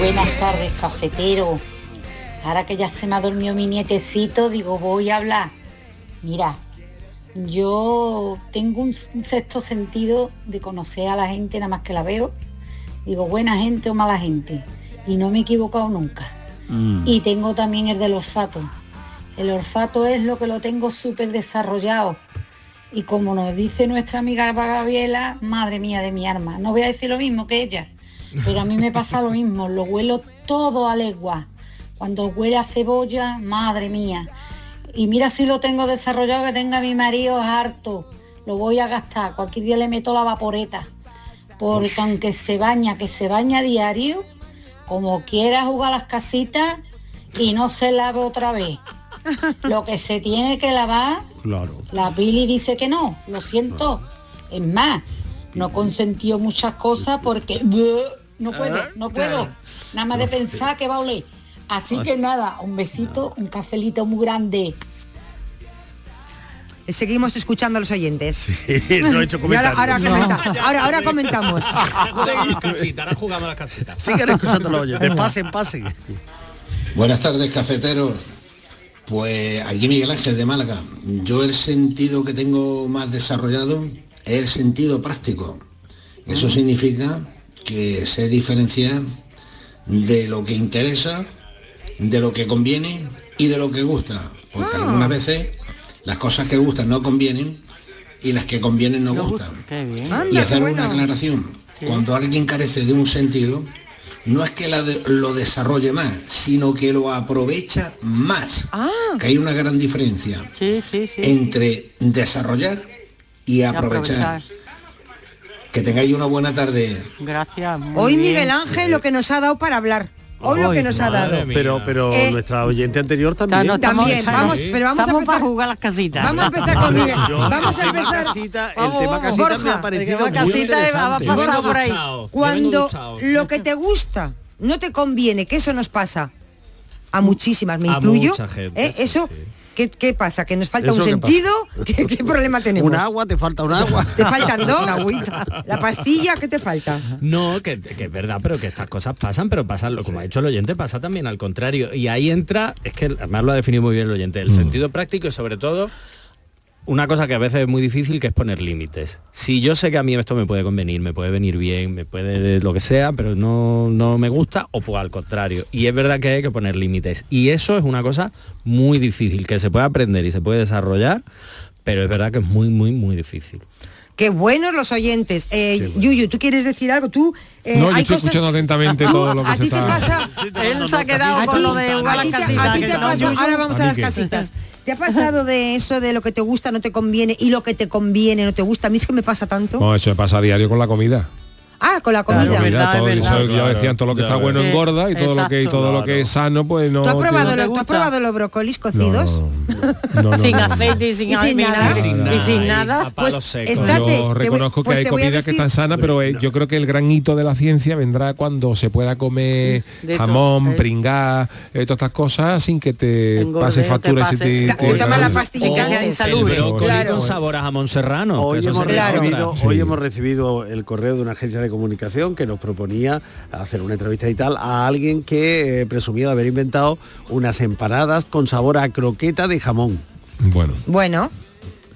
Buenas tardes, cafetero. Ahora que ya se me ha dormido mi nietecito, digo, voy a hablar. Mira, yo tengo un, sexto sentido de conocer a la gente nada más que la veo. Digo, buena gente o mala gente. Y no me he equivocado nunca. Y tengo también el del olfato. El olfato es lo que lo tengo súper desarrollado. Y como nos dice nuestra amiga Gabriela, madre mía de mi arma, no voy a decir lo mismo que ella, pero a mí me pasa lo mismo, lo huelo todo a legua. Cuando huele a cebolla, madre mía. Y mira si lo tengo desarrollado, que tenga mi marido harto. Lo voy a gastar. Cualquier día le meto la vaporeta. Porque aunque se baña, que se baña diario, como quiera jugar las casitas y no se lave otra vez. Lo que se tiene que lavar, Claro. la Pili dice que no, lo siento. Es más, no consentió muchas cosas porque. no puedo, no puedo. Nada más de pensar que va a oler. Así que nada, un besito, un cafelito muy grande. Seguimos escuchando a los oyentes. no he hecho Y ahora, ahora, comenta- ahora, ahora comentamos. Ahora jugamos las casitas. Sigan escuchando los oyentes. Pasen, pasen. Buenas tardes, cafeteros. Pues aquí Miguel Ángel de Málaga. Yo el sentido que tengo más desarrollado es el sentido práctico. Eso significa que sé diferenciar de lo que interesa, de lo que conviene y de lo que gusta. Porque algunas veces las cosas que gustan no convienen y las que convienen no gustan. Y hacer una aclaración. Cuando alguien carece de un sentido, no es que la de- lo desarrolle más, sino que lo aprovecha más. Que hay una gran diferencia entre desarrollar y aprovechar. Que tengáis una buena tarde. Gracias. muy Hoy bien. Miguel Ángel lo que nos ha dado para hablar. Hoy lo que nos ha dado. Pero, pero Eh, nuestra oyente anterior también. no, estamos- También, vamos, pero vamos a Estamos empezar- para jugar las casitas. Vamos a empezar con Miguel. Yo- Vamos a el tema empezar. casita- el Vamos, tema casita me Borja, ha parecido el tema muy casita interesante. va a pasar Borja, por ahí. Cuando lo que te gusta no te conviene, que eso nos pasa a muchísimas, me A incluyo. mucha gente, ¿eh? Eso, ¿qué, qué pasa? ¿Que nos falta un ¿Eso qué sentido? ¿Qué, qué problema tenemos? Un agua, te falta un agua. ¿Te faltan dos? La pastilla, ¿qué te falta? No, que, que es verdad, pero que estas cosas pasan, pero pasan, lo- como ha dicho el oyente, pasa también al contrario. Y ahí entra, es que además lo ha definido muy bien el oyente, el sentido práctico y sobre todo una cosa que a veces es muy difícil, que es poner límites. Si yo sé que a mí esto me puede convenir, me puede venir bien, me puede lo que sea, pero no, no me gusta, o pues al contrario. Y es verdad que hay que poner límites. Y eso es una cosa muy difícil, que se puede aprender y se puede desarrollar, pero es verdad que es muy, muy, muy difícil. Qué buenos los oyentes. Eh, Yuyu, ¿tú quieres decir algo? Tú. eh, No, yo hay estoy cosas- escuchando atentamente Tú, todo lo que a se ti te está- pasa. Él se ha quedado con lo de a ti te- a ti pasa- ahora vamos a, ¿A las casitas. ¿Te ha pasado de eso de lo que te gusta no te conviene y lo que te conviene no te gusta? A mí es que me pasa tanto. No, eso me pasa a diario con la comida. Ah, con la comida. todo, eso ya decían, todo lo que ya está bueno engorda y todo lo que y todo lo que es sano pues no ¿Tú has probado, lo- ¿tú has probado los brócolis cocidos? no, no, sin no, no. aceite y sin, Y sin nada. Sin nada, y sin nada. Pues estate- te Yo voy- reconozco pues que hay voy a comida que está sana, pero eh, yo creo que el gran hito de la ciencia vendrá cuando se pueda comer De jamón, todo, eh. pringar, eh, todas estas cosas sin que te Engorde pase o te factura. y te- Ca- te- te la pastilla Y que sea Claro. con sabor a jamón serrano. Hoy hemos recibido el correo de una agencia de comunicación que nos proponía hacer una entrevista y tal a alguien que eh, presumía de haber inventado unas empanadas con sabor a croqueta de jamón. Bueno, Bueno,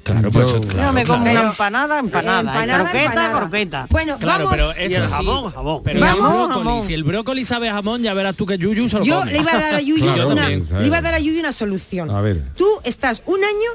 Claro, pues Yo claro, me como claro. una empanada, empanada. Empanada, croqueta, empanada. croqueta. Bueno, Claro, vamos. pero eso Y el sí. jamón, jamón. Pero Vamos, si el brócoli, jamón. si el brócoli sabe a jamón, ya verás tú que Yuyu se lo Yo come. le iba a dar a Yuyu Claro, una, también, le iba a dar a Yuyu una solución. A ver. Tú estás un año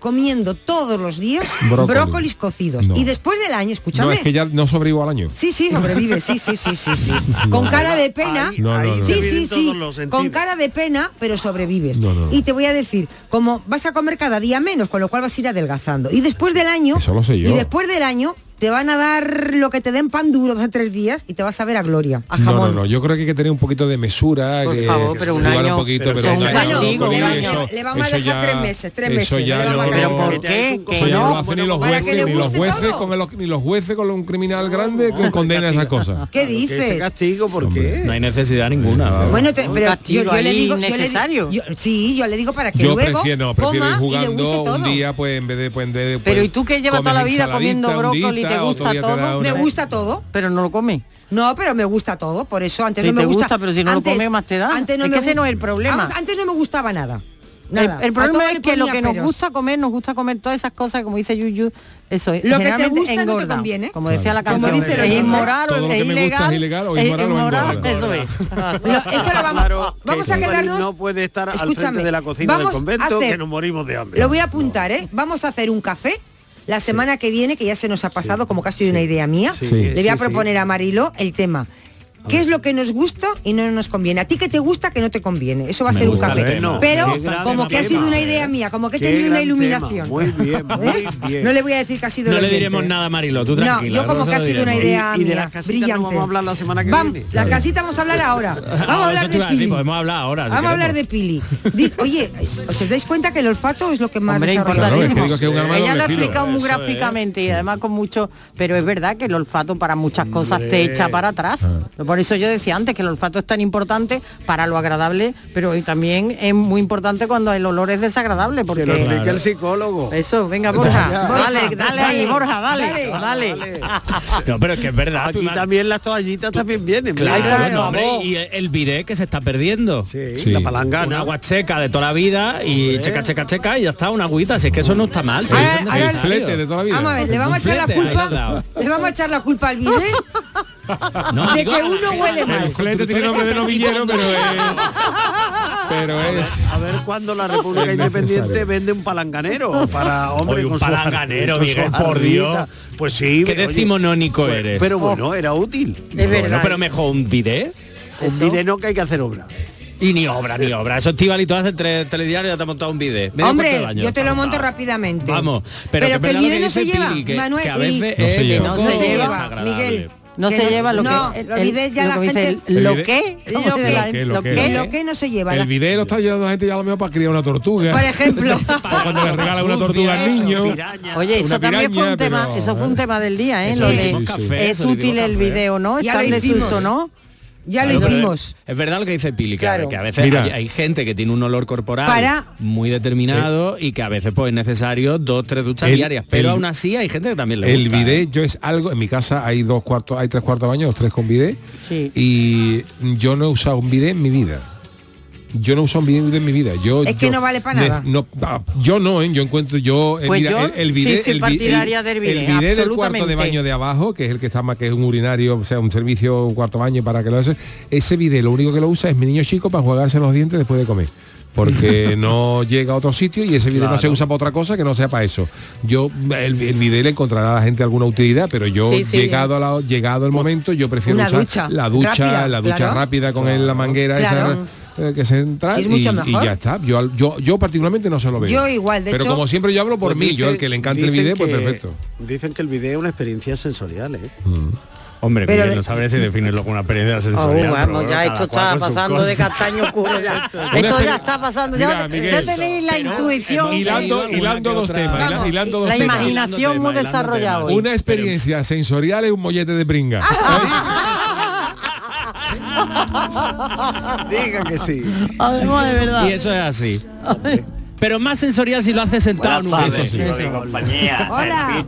comiendo todos los días Brócoli. brócolis cocidos No. y después del año, escúchame. no es que ya no sobrevivo al año. Sí, sí, sobrevive, sí, sí, sí, sí, sí. Con cara de pena. Ahí- No, no, ahí no. se Sí, sí, sí. Con cara de pena, pero sobrevives. No, no, no. Y te voy a decir, como vas a comer cada día menos, con lo cual vas a ir adelgazando. Y después del año, Eso lo sé yo. y después del año, te van a dar lo que te den pan duro de tres días y te vas a ver a gloria, a No, jamón. no, no, yo creo que hay que tener un poquito de mesura, Por que, favor, pero un año- un poquito, pero pero, son un un año castigo, con le eso- vamos- le vamos a dejar ya- tres meses, tres eso meses, ya no- Eso ya no no. lo hacen ni los que jueces, ni los jueces, con el- ni los jueces con un criminal grande que condena esas cosas. ¿Qué dices? castigo, ¿por qué? No hay necesidad ninguna. Bueno, te- pero castigo yo, yo le digo, sí, yo le digo para que Yo luego prefiero, no, prefiero ir jugando un día, pues en vez de, pues, en vez de, Pero pues, ¿y tú que llevas toda la vida comiendo brócoli y te gusta te todo? Me gusta todo. Pero no lo come. No, pero me gusta todo, por eso antes Sí, no me te gusta. gusta, pero si no lo come, más te da. Antes no Es me que ese no es el problema. Vamos, antes no me gustaba nada. El, Nada. el A problema es que lo que nos peros. gusta comer, nos gusta comer todas esas cosas, como dice Yuyu, eso es. Lo que te gusta no te engorda. conviene. Como decía la Como canción. dice es inmoral, Todo lo es que me gusta ilegal. es ilegal o es inmoral o inmoral, engorda. eso es. Lo- esto lo vamos, Claro, vamos a quedarnos. no puede estar al Escúchame, frente de la cocina del convento hacer- que nos morimos de hambre. Lo voy a apuntar, ¿eh? Vamos a hacer un café la semana que viene, que ya se nos ha pasado como casi de una idea mía. Le voy a proponer a Marilo el tema. ¿Qué es lo que nos gusta y no nos conviene? A ti que te gusta, que no te conviene. Eso va a Me ser un café. Pero como que ha sido una ¿eh? idea mía, como que he tenido una iluminación. tema. Muy bien, muy ¿Eh? bien. No le voy a decir que ha sido No le diremos ¿eh? nada, Marilo, tú No, tranquila. yo como no que ha sido una idea Y- y de mía, las casitas no brillante. vamos a hablar la semana que Vamos, viene. La casita vamos a hablar ahora. Vamos a hablar de Pili. podemos hablar ahora. si Vamos a hablar de. Pili. Oye, ¿os dais cuenta que el olfato es lo que más Hombre? Claro, es que que Ella lo ha explicado muy gráficamente y además con mucho, pero es verdad que el olfato para muchas cosas te echa para atrás. Por eso yo decía antes que el olfato es tan importante para lo agradable, pero también es muy importante cuando el olor es desagradable. Porque Que lo explique el psicólogo. Eso, venga, Borja. Dale, dale ahí, Borja, dale, dale. No, pero es que es verdad. Aquí también las toallitas también vienen. Claro, mira. no, hombre, y el bidet que se está perdiendo. Sí, la palangana. Una agua checa de toda la vida y checa, checa, checa y ya está, una agüita. Si es que eso no está mal. si Ahora- eso es ahora- necesario. Vamos a ver, le vamos a echar la flete, culpa. Le vamos a echar la culpa al bidet No, de digo, que uno huele mal. El flete tiene nombre de novillero, pero es... Pero es... A ver cuándo la República Es Independiente vende un palanganero para hombre Oye, un palanganero, Miguel, por. Dios. Pues sí. Qué oye, decimonónico pues- eres. Pero bueno, era útil. Bueno, pero mejor un bidet. Un vídeo no que hay que hacer obra. Y ni obra, ni obra. Eso Estivali, tú haces tres telediarios y ya te has montado un cuarto Hombre, yo te lo monto rápidamente. Vamos, pero, que es que el verdad bidet no se lleva, Pili, que, Manuel, que a y- veces No es se lleva. No se lleva, desagradable. Miguel. No se lleva lo que los el- bidets ya la gente lo que lo ¿Cómo que lo que- lo no se lleva. El video lo está llevando la gente ya lo mejor para criar una tortuga. Por ejemplo. o cuando le regala una tortuga al niño. Oye, eso también fue un tema, eso fue un tema del día, ¿eh? Es útil el video, ¿no? Está desuso, ¿no? Ya lo Claro, hicimos. Es verdad lo que dice Pili, que, Claro. que a veces hay, hay gente que tiene un olor corporal Para- muy determinado y que a veces pues es necesario dos, tres duchas El- diarias. Pero el- aún así hay gente que también le El gusta. ¿eh? bidet yo es algo, en mi casa hay dos cuartos, hay tres cuartos de baño, los tres con bidet. Sí. Y yo no he usado un bidet en mi vida. Yo no usado un bidet en mi vida. Yo, Es que yo- no vale pa' ne- nada. no, ah, yo no, ¿eh? yo encuentro yo, eh, Pues mira, yo el, el bidet, sí soy el, partidaria el- del bidet, el bidet del cuarto de baño de abajo, que es el que está más que es un urinario, o sea, un servicio un cuarto baño para que lo hace. Ese bidet lo único que lo usa es mi niño chico para jugarse los dientes después de comer. Porque no llega a otro sitio y ese bidet no se usa para otra cosa que no sea para eso. Yo el, el bidet le encontrará a la gente alguna utilidad, pero yo Sí, sí. llegado a la- llegado el momento yo prefiero usar ducha la ducha, rápida, la ducha claro. rápida con el- la manguera esa eh, que se entra Sí, es y, mucho y mejor. ya está. Yo, yo, yo particularmente no se lo veo. Yo igual, de Pero hecho- como siempre yo hablo por Pues mí, yo el que le encanta el bidet, pues perfecto. Dicen que el video es una experiencia sensorial, ¿eh? Hombre, Pero Miguel, no sabría si definirlo como una experiencia Oh, sensorial. vamos, ya esto está pasando de castaño oscuro ya. Esto ya está pasando, ya, Mira, ya Miguel. tenéis la intuición. Hilando, dos otra. temas, Vamos, hilando dos la temas. imaginación muy Hilando desarrollada temas. Una experiencia sensorial es un mollete de pringa. Diga que sí. Además, de verdad. Y eso es así. Pero más sensorial si lo hace sentado en un de compañía. Hola.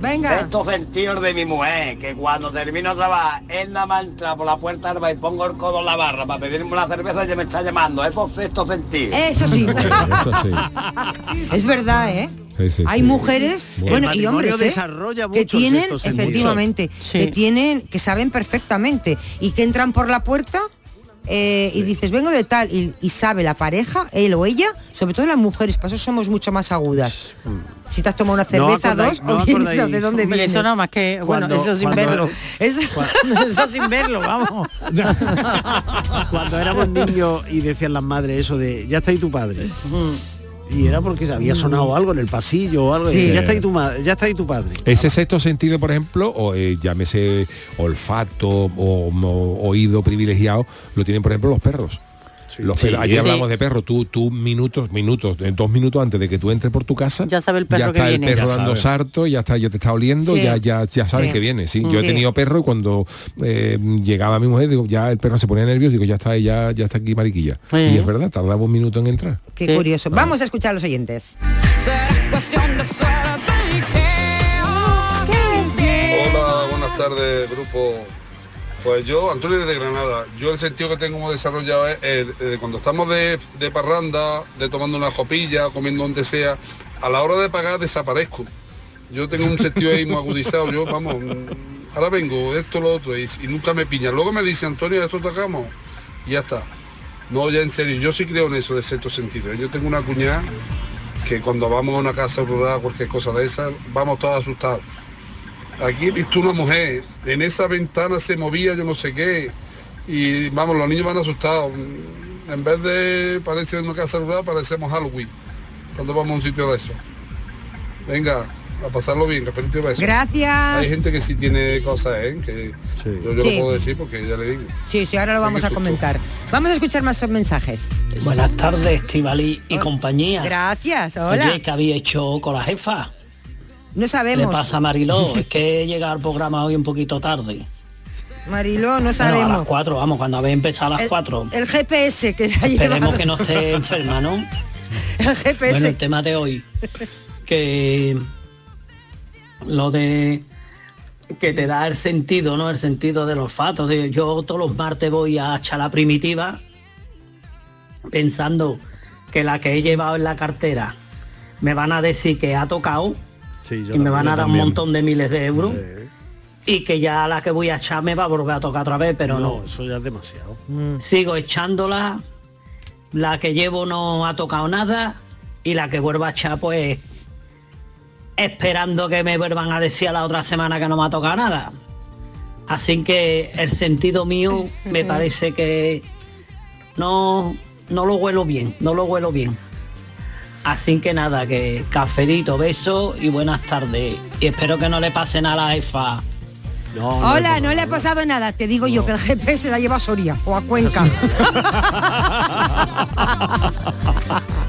Venga. Estos sentidos de mi mujer, que cuando termino de trabajar, él nada más entra por la puerta del bar y pongo el codo en la barra para pedirme una cerveza y ya me está llamando. Es por sexto sentido. Eso sí. Eso sí. es verdad, ¿eh? Sí, sí, Hay sí. mujeres, bueno, y hombres, ¿eh? desarrolla que tienen, efectivamente, Sí. que tienen, que saben perfectamente y que entran por la puerta eh, y dices, vengo de tal, y, y sabe la pareja, él o ella, sobre todo las mujeres, para eso somos mucho más agudas. Si te has tomado una cerveza, acordáis- dos, no o ¿de dónde Hombre, viene? eso nada más que, bueno, Cuando- eso sin cuando- verlo. Eso, eso sin verlo, vamos. Cuando éramos niños y decían las madres eso de ya está ahí tu padre. Y era porque se había sonado algo en el pasillo o algo. y Sí. Ya está ahí tu madre, ya está ahí tu padre. Ese sexto sentido, por ejemplo, o eh, llámese olfato o, o oído privilegiado, lo tienen, por ejemplo, los perros. Los Sí. Allí Sí. hablamos de perros. Tú, tú minutos, minutos, en dos minutos antes de que tú entres por tu casa, Ya sabe el perro ya que está el viene. perro Ya dando sabe. sarto, ya está, ya te está oliendo, Sí. ya, ya, ya sabes Sí. que viene. Sí, yo he tenido perro y cuando eh, llegaba mi mujer, digo, ya el perro se ponía nervioso, digo, ya está, ya, ya está aquí mariquilla. Sí. Y es verdad, tardaba un minuto en entrar. Qué Sí. curioso. Vamos a escuchar a los oyentes. Hola, buenas tardes, grupo. Pues yo, Antonio desde Granada, yo el sentido que tengo desarrollado es eh, cuando estamos de, parranda, de tomando una jopilla, comiendo donde sea, a la hora de pagar desaparezco. Yo tengo un sentido ahí muy agudizado, yo, vamos, mm, ahora vengo, esto, lo otro, y, nunca me piña. Luego me dice, Antonio, esto tocamos, y ya está. No, ya en serio, yo sí creo en eso de sexto sentido. Yo tengo una cuñada que cuando vamos a una casa rural, cualquier cosa de esa, vamos todos asustados. Aquí he visto una mujer, en esa ventana se movía yo no sé qué, y vamos, los niños van asustados. En vez de parecer una casa rural, parecemos Halloween, cuando vamos a un sitio de eso. Venga, a pasarlo bien, cafelito y besos. Gracias. Hay gente que sí tiene cosas, ¿eh? Que yo, yo Sí. lo puedo decir porque ya le digo. Sí, sí, ahora lo vamos a comentar. Vamos a escuchar más mensajes. Buenas tardes, Estivali y compañía. Gracias, hola. Oye, ¿qué había hecho con la jefa? No ¿Qué le sabemos. pasa a Mariló? es que he llegado al programa hoy un poquito tarde. Mariló, no Bueno, a sabemos. las 4, vamos, cuando habéis empezado a las El- 4. El GPS que le ha Esperemos que no esté enferma, ¿no? El GPS. Bueno, el tema de hoy, que lo de que te da el sentido, ¿no? El sentido del olfato. De, yo todos los martes voy a la primitiva pensando que la que he llevado en la cartera me van a decir que ha tocado Sí, yo y me van a dar un montón de miles de euros y que ya la que voy a echar me va a volver a tocar otra vez, pero no. No, eso ya es demasiado. Sigo echándola, la que llevo no ha tocado nada y la que vuelva a echar pues esperando que me vuelvan a decir a la otra semana que no me ha tocado nada. Así que el sentido mío me parece que no, no lo huelo bien, no lo huelo bien. Así que nada, que cafelito, beso y buenas tardes. Y espero que no le pase nada a la EFA. Hola, no le ha pasado nada. Te digo yo que el GPS la lleva a Soria o a Cuenca.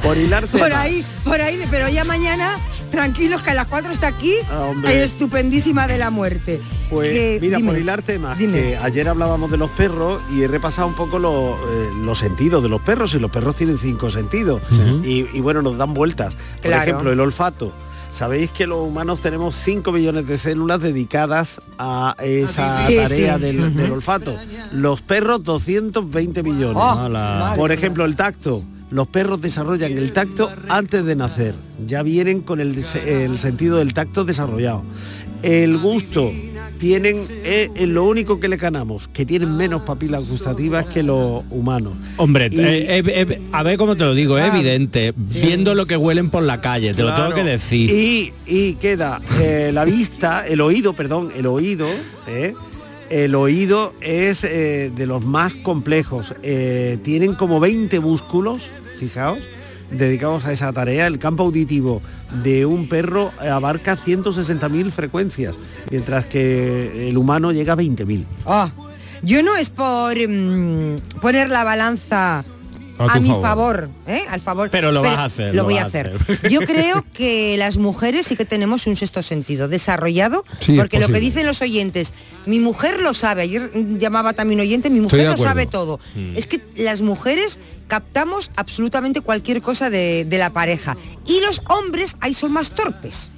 Por hilarte. por ahí, por ahí, pero ya mañana, tranquilos que a las 4 está aquí, Ah, hombre. eh, estupendísima de la muerte. Pues Que- mira, dime. por hilar temas, dime. que ayer hablábamos de los perros y he repasado un poco lo- eh, los sentidos de los perros y los perros tienen cinco sentidos y, y bueno, nos dan vueltas. Por Claro. ejemplo, el olfato. Sabéis que los humanos tenemos 5 millones de células dedicadas a esa Sí, tarea sí. del, olfato. Los perros 220 millones. Oh, Ala. Por ejemplo, el tacto. Los perros desarrollan el tacto antes de nacer. Ya vienen con el, el sentido del tacto desarrollado. El gusto. Tienen eh, eh, lo único que le ganamos, que tienen menos papilas gustativas que los humanos. Hombre, Y- eh, eh, eh, a ver cómo te lo digo, es evidente, viendo lo que huelen por la calle, te lo tengo que decir. Y, y queda la vista, el oído, perdón, el oído. El oído es eh, de los más complejos. Eh, tienen como 20 músculos, fijaos, dedicados a esa tarea. El campo auditivo de un perro abarca 160.000 frecuencias, mientras que el humano llega a 20.000. Ah, yo no es por mm, poner la balanza A mi favor. favor, ¿eh? al favor. Pero lo vas a hacer, Lo voy a hacer. hacer. Yo creo que las mujeres sí que tenemos un sexto sentido desarrollado, Sí, porque lo que dicen los oyentes, mi mujer lo sabe. Ayer llamaba también oyente, mi mujer lo sabe todo. Mm. Es que las mujeres captamos absolutamente cualquier cosa de, de la pareja y los hombres ahí son más torpes.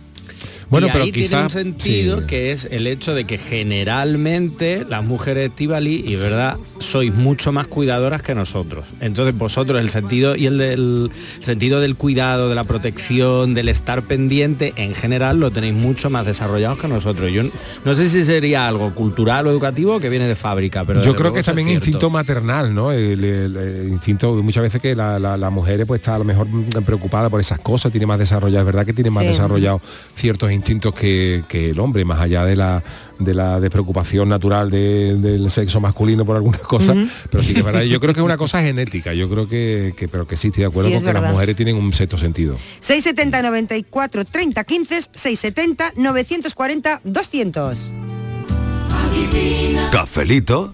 Bueno, y pero ahí tiene un sentido sí. que es el hecho de que generalmente las mujeres Tivali y verdad sois mucho más cuidadoras que nosotros. Entonces vosotros el sentido y el del el sentido del cuidado, de la protección, del estar pendiente, en general lo tenéis mucho más desarrollados que nosotros. Yo no sé si sería algo cultural o educativo que viene de fábrica, pero Yo creo que es también cierto. instinto maternal, ¿no? El, el- el instinto, muchas veces que la, la, la mujer pues está a lo mejor preocupada por esas cosas, tiene más desarrollado, es verdad que tiene más Sí. desarrollado ciertos instintos que, que el hombre, más allá de la de la despreocupación natural de- del sexo masculino por algunas cosas, Ujú. pero sí que es verdad, yo creo que es una cosa genética, yo creo que, que- pero que sí estoy de acuerdo Sí, es con que las verdad. mujeres tienen un sexto sentido. 670 94 30 15 670 940 200. Cafelito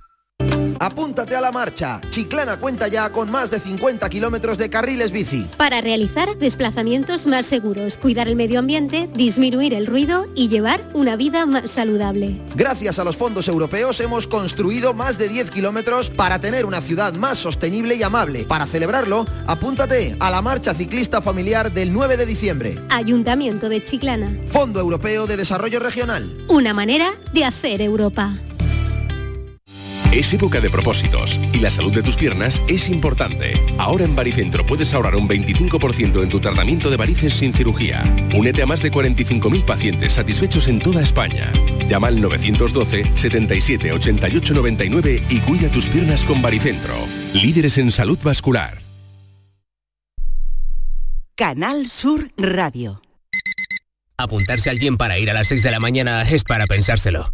Apúntate a la marcha. Chiclana cuenta ya con más de 50 kilómetros de carriles bici. Para realizar desplazamientos más seguros, cuidar el medio ambiente, disminuir el ruido y llevar una vida más saludable. Gracias a los fondos europeos hemos construido más de 10 kilómetros para tener una ciudad más sostenible y amable. Para celebrarlo, apúntate a la marcha ciclista familiar del 9 de diciembre. Ayuntamiento de Chiclana. Fondo Europeo de Desarrollo Regional. Una manera de hacer Europa. Es época de propósitos y la salud de tus piernas es importante. Ahora en Baricentro puedes ahorrar un 25% en tu tratamiento de varices sin cirugía. Únete a más de 45.000 pacientes satisfechos en toda España. Llama al 912 77 88 99 y cuida tus piernas con Baricentro. Líderes en salud vascular. Canal Sur Radio. Apuntarse al gym para ir a las 6 de la mañana es para pensárselo.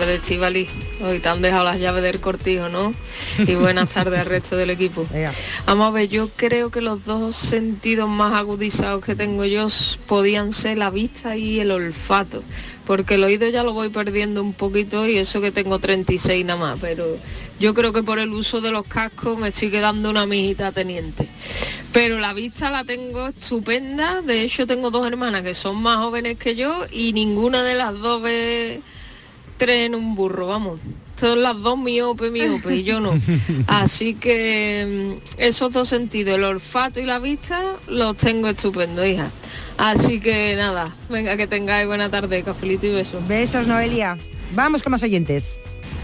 Tardes, Chivali. Hoy te han dejado las llaves del cortijo, ¿no? Y buenas tardes al resto del equipo. Vamos a ver, yo creo que los dos sentidos más agudizados que tengo yo podían ser la vista y el olfato. Porque el oído ya lo voy perdiendo un poquito y eso que tengo 36 nada más. Pero yo creo que por el uso de los cascos me estoy quedando una mijita teniente. Pero la vista la tengo estupenda. De hecho, tengo dos hermanas que son más jóvenes que yo y ninguna de las dos ve tres en un burro, vamos. Son las dos miope, miope y yo no. Así que mm, esos dos sentidos, el olfato y la vista, los tengo estupendo, hija. Así que nada, venga que tengáis buena tarde, cafelito y besos. Besos, Noelia. Vamos con más oyentes.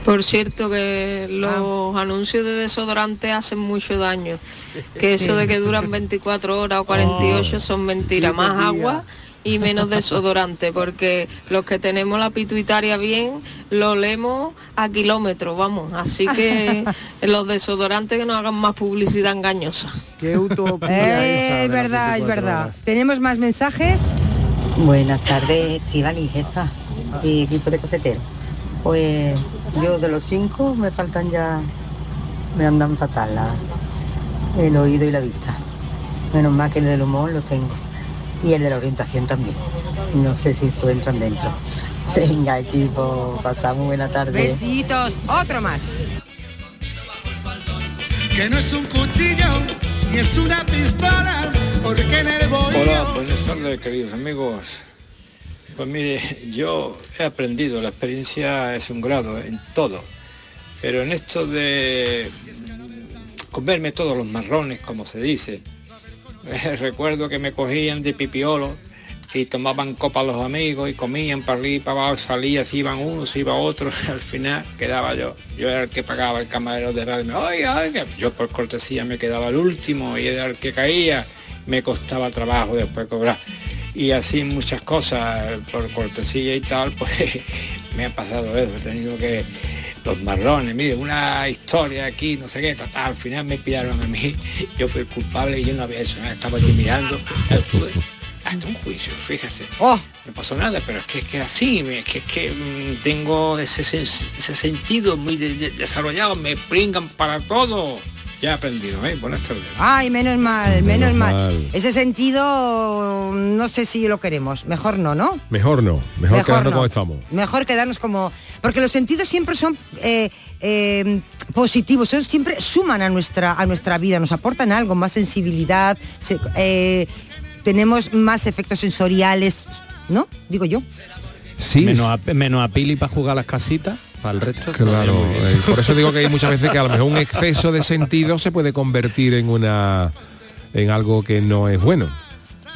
Por cierto que los anuncios de desodorante hacen mucho daño. Que eso de que duran 24 horas o 48 son mentiras. Más agua y menos desodorante, porque los que tenemos la pituitaria bien lo leemos a kilómetros, vamos. Así que los desodorantes que no hagan más publicidad engañosa. Qué utopía Eh, es verdad, es verdad. ¿Tenemos más mensajes? Buenas tardes, Estival y jefa y equipo de cafetero. Pues yo de los cinco me faltan ya, me andan fatal la- el oído y la vista. Menos mal que el del humor lo tengo. Y el de la orientación también. No sé si eso entran dentro. Venga, equipo, pasamos buena tarde. Besitos. Otro más. Que no es un cuchillo ni es una pistola, porque en el. Hola, buenas tardes queridos amigos. Pues mire, yo he aprendido, la experiencia es un grado en todo, pero en esto de comerme todos los marrones, como se dice, recuerdo que me cogían de pipiolo y tomaban copas los amigos y comían para arriba para abajo, salía, si iban unos, iba otros, al final quedaba yo. Yo era el que pagaba el camarero de radio, oiga, oiga, yo por cortesía me quedaba el último y era el que caía, me costaba trabajo después cobrar. Y así muchas cosas por cortesía y tal, pues me ha pasado eso, he tenido que los marrones, mire, una historia aquí, no sé qué, al final me pillaron a mí, yo fui el culpable y yo no había hecho nada, estaba aquí mirando, estuve hasta un juicio, fíjese. Oh. No pasó nada, pero es que es que así, es que, es que mm, tengo ese, ese sentido muy de- de- desarrollado, me pringan para todo. Ya he aprendido, ¿eh? Buenas tardes. Ay, menos mal, menos, Menos mal. mal. Ese sentido, no sé si lo queremos. Mejor no, ¿no? Mejor no, mejor, Mejor quedarnos no. como estamos. Mejor quedarnos como... Porque los sentidos siempre son eh, eh, positivos, son, siempre suman a nuestra, a nuestra vida, nos aportan algo, más sensibilidad, se- eh, tenemos más efectos sensoriales, ¿no? Digo yo. Sí, Menos a, menos a Pili para jugar a las casitas, para el resto. Claro, eh, por eso digo que hay muchas veces que a lo mejor un exceso de sentido se puede convertir en una en algo que no es bueno.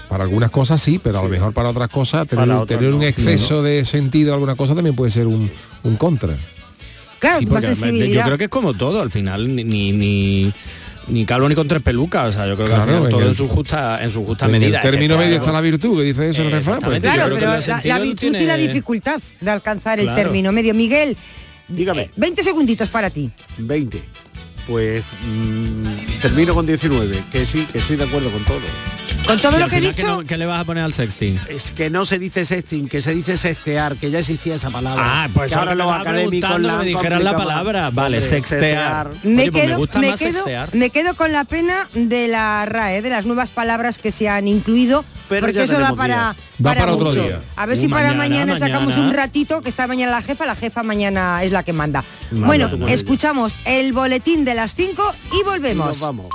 Para algunas cosas sí, pero a lo mejor para otras cosas tener, Para otras tener un no. exceso de sentido alguna cosa también puede ser un, un contra. Claro, Sí, porque yo creo que es como todo, al final ni ni, ni, ni calvo ni con tres pelucas, o sea, yo creo que Claro, al final en todo el- en su justa en su justa En medida. el término medio está la virtud, que dice eso el refrán. pues. Claro, pero la, virtud y la dificultad de alcanzar el término medio. Miguel, Dígame. eh, 20 segunditos para ti. 20. Pues mm, termino con 19, que sí, que estoy de acuerdo con todo. Con todo lo que he dicho, ¿qué, no- qué le vas a poner al sexting? Es que no se dice sexting, que se dice sextear, que ya existía esa palabra. Ah, pues que ahora los académicos la que dijeras la palabra. Vale, sextear. me, Oye, pues quedo, me gusta me más quedo, sextear. me quedo con la pena de la RAE, de las nuevas palabras que se han incluido, Pero porque eso da para, días. Va para otro mucho. día. A ver Uh, si para mañana, mañana, sacamos mañana. un ratito, que está mañana la jefa, la jefa mañana es la que manda. Bueno, escuchamos el boletín de las 5 y volvemos. Nos vamos.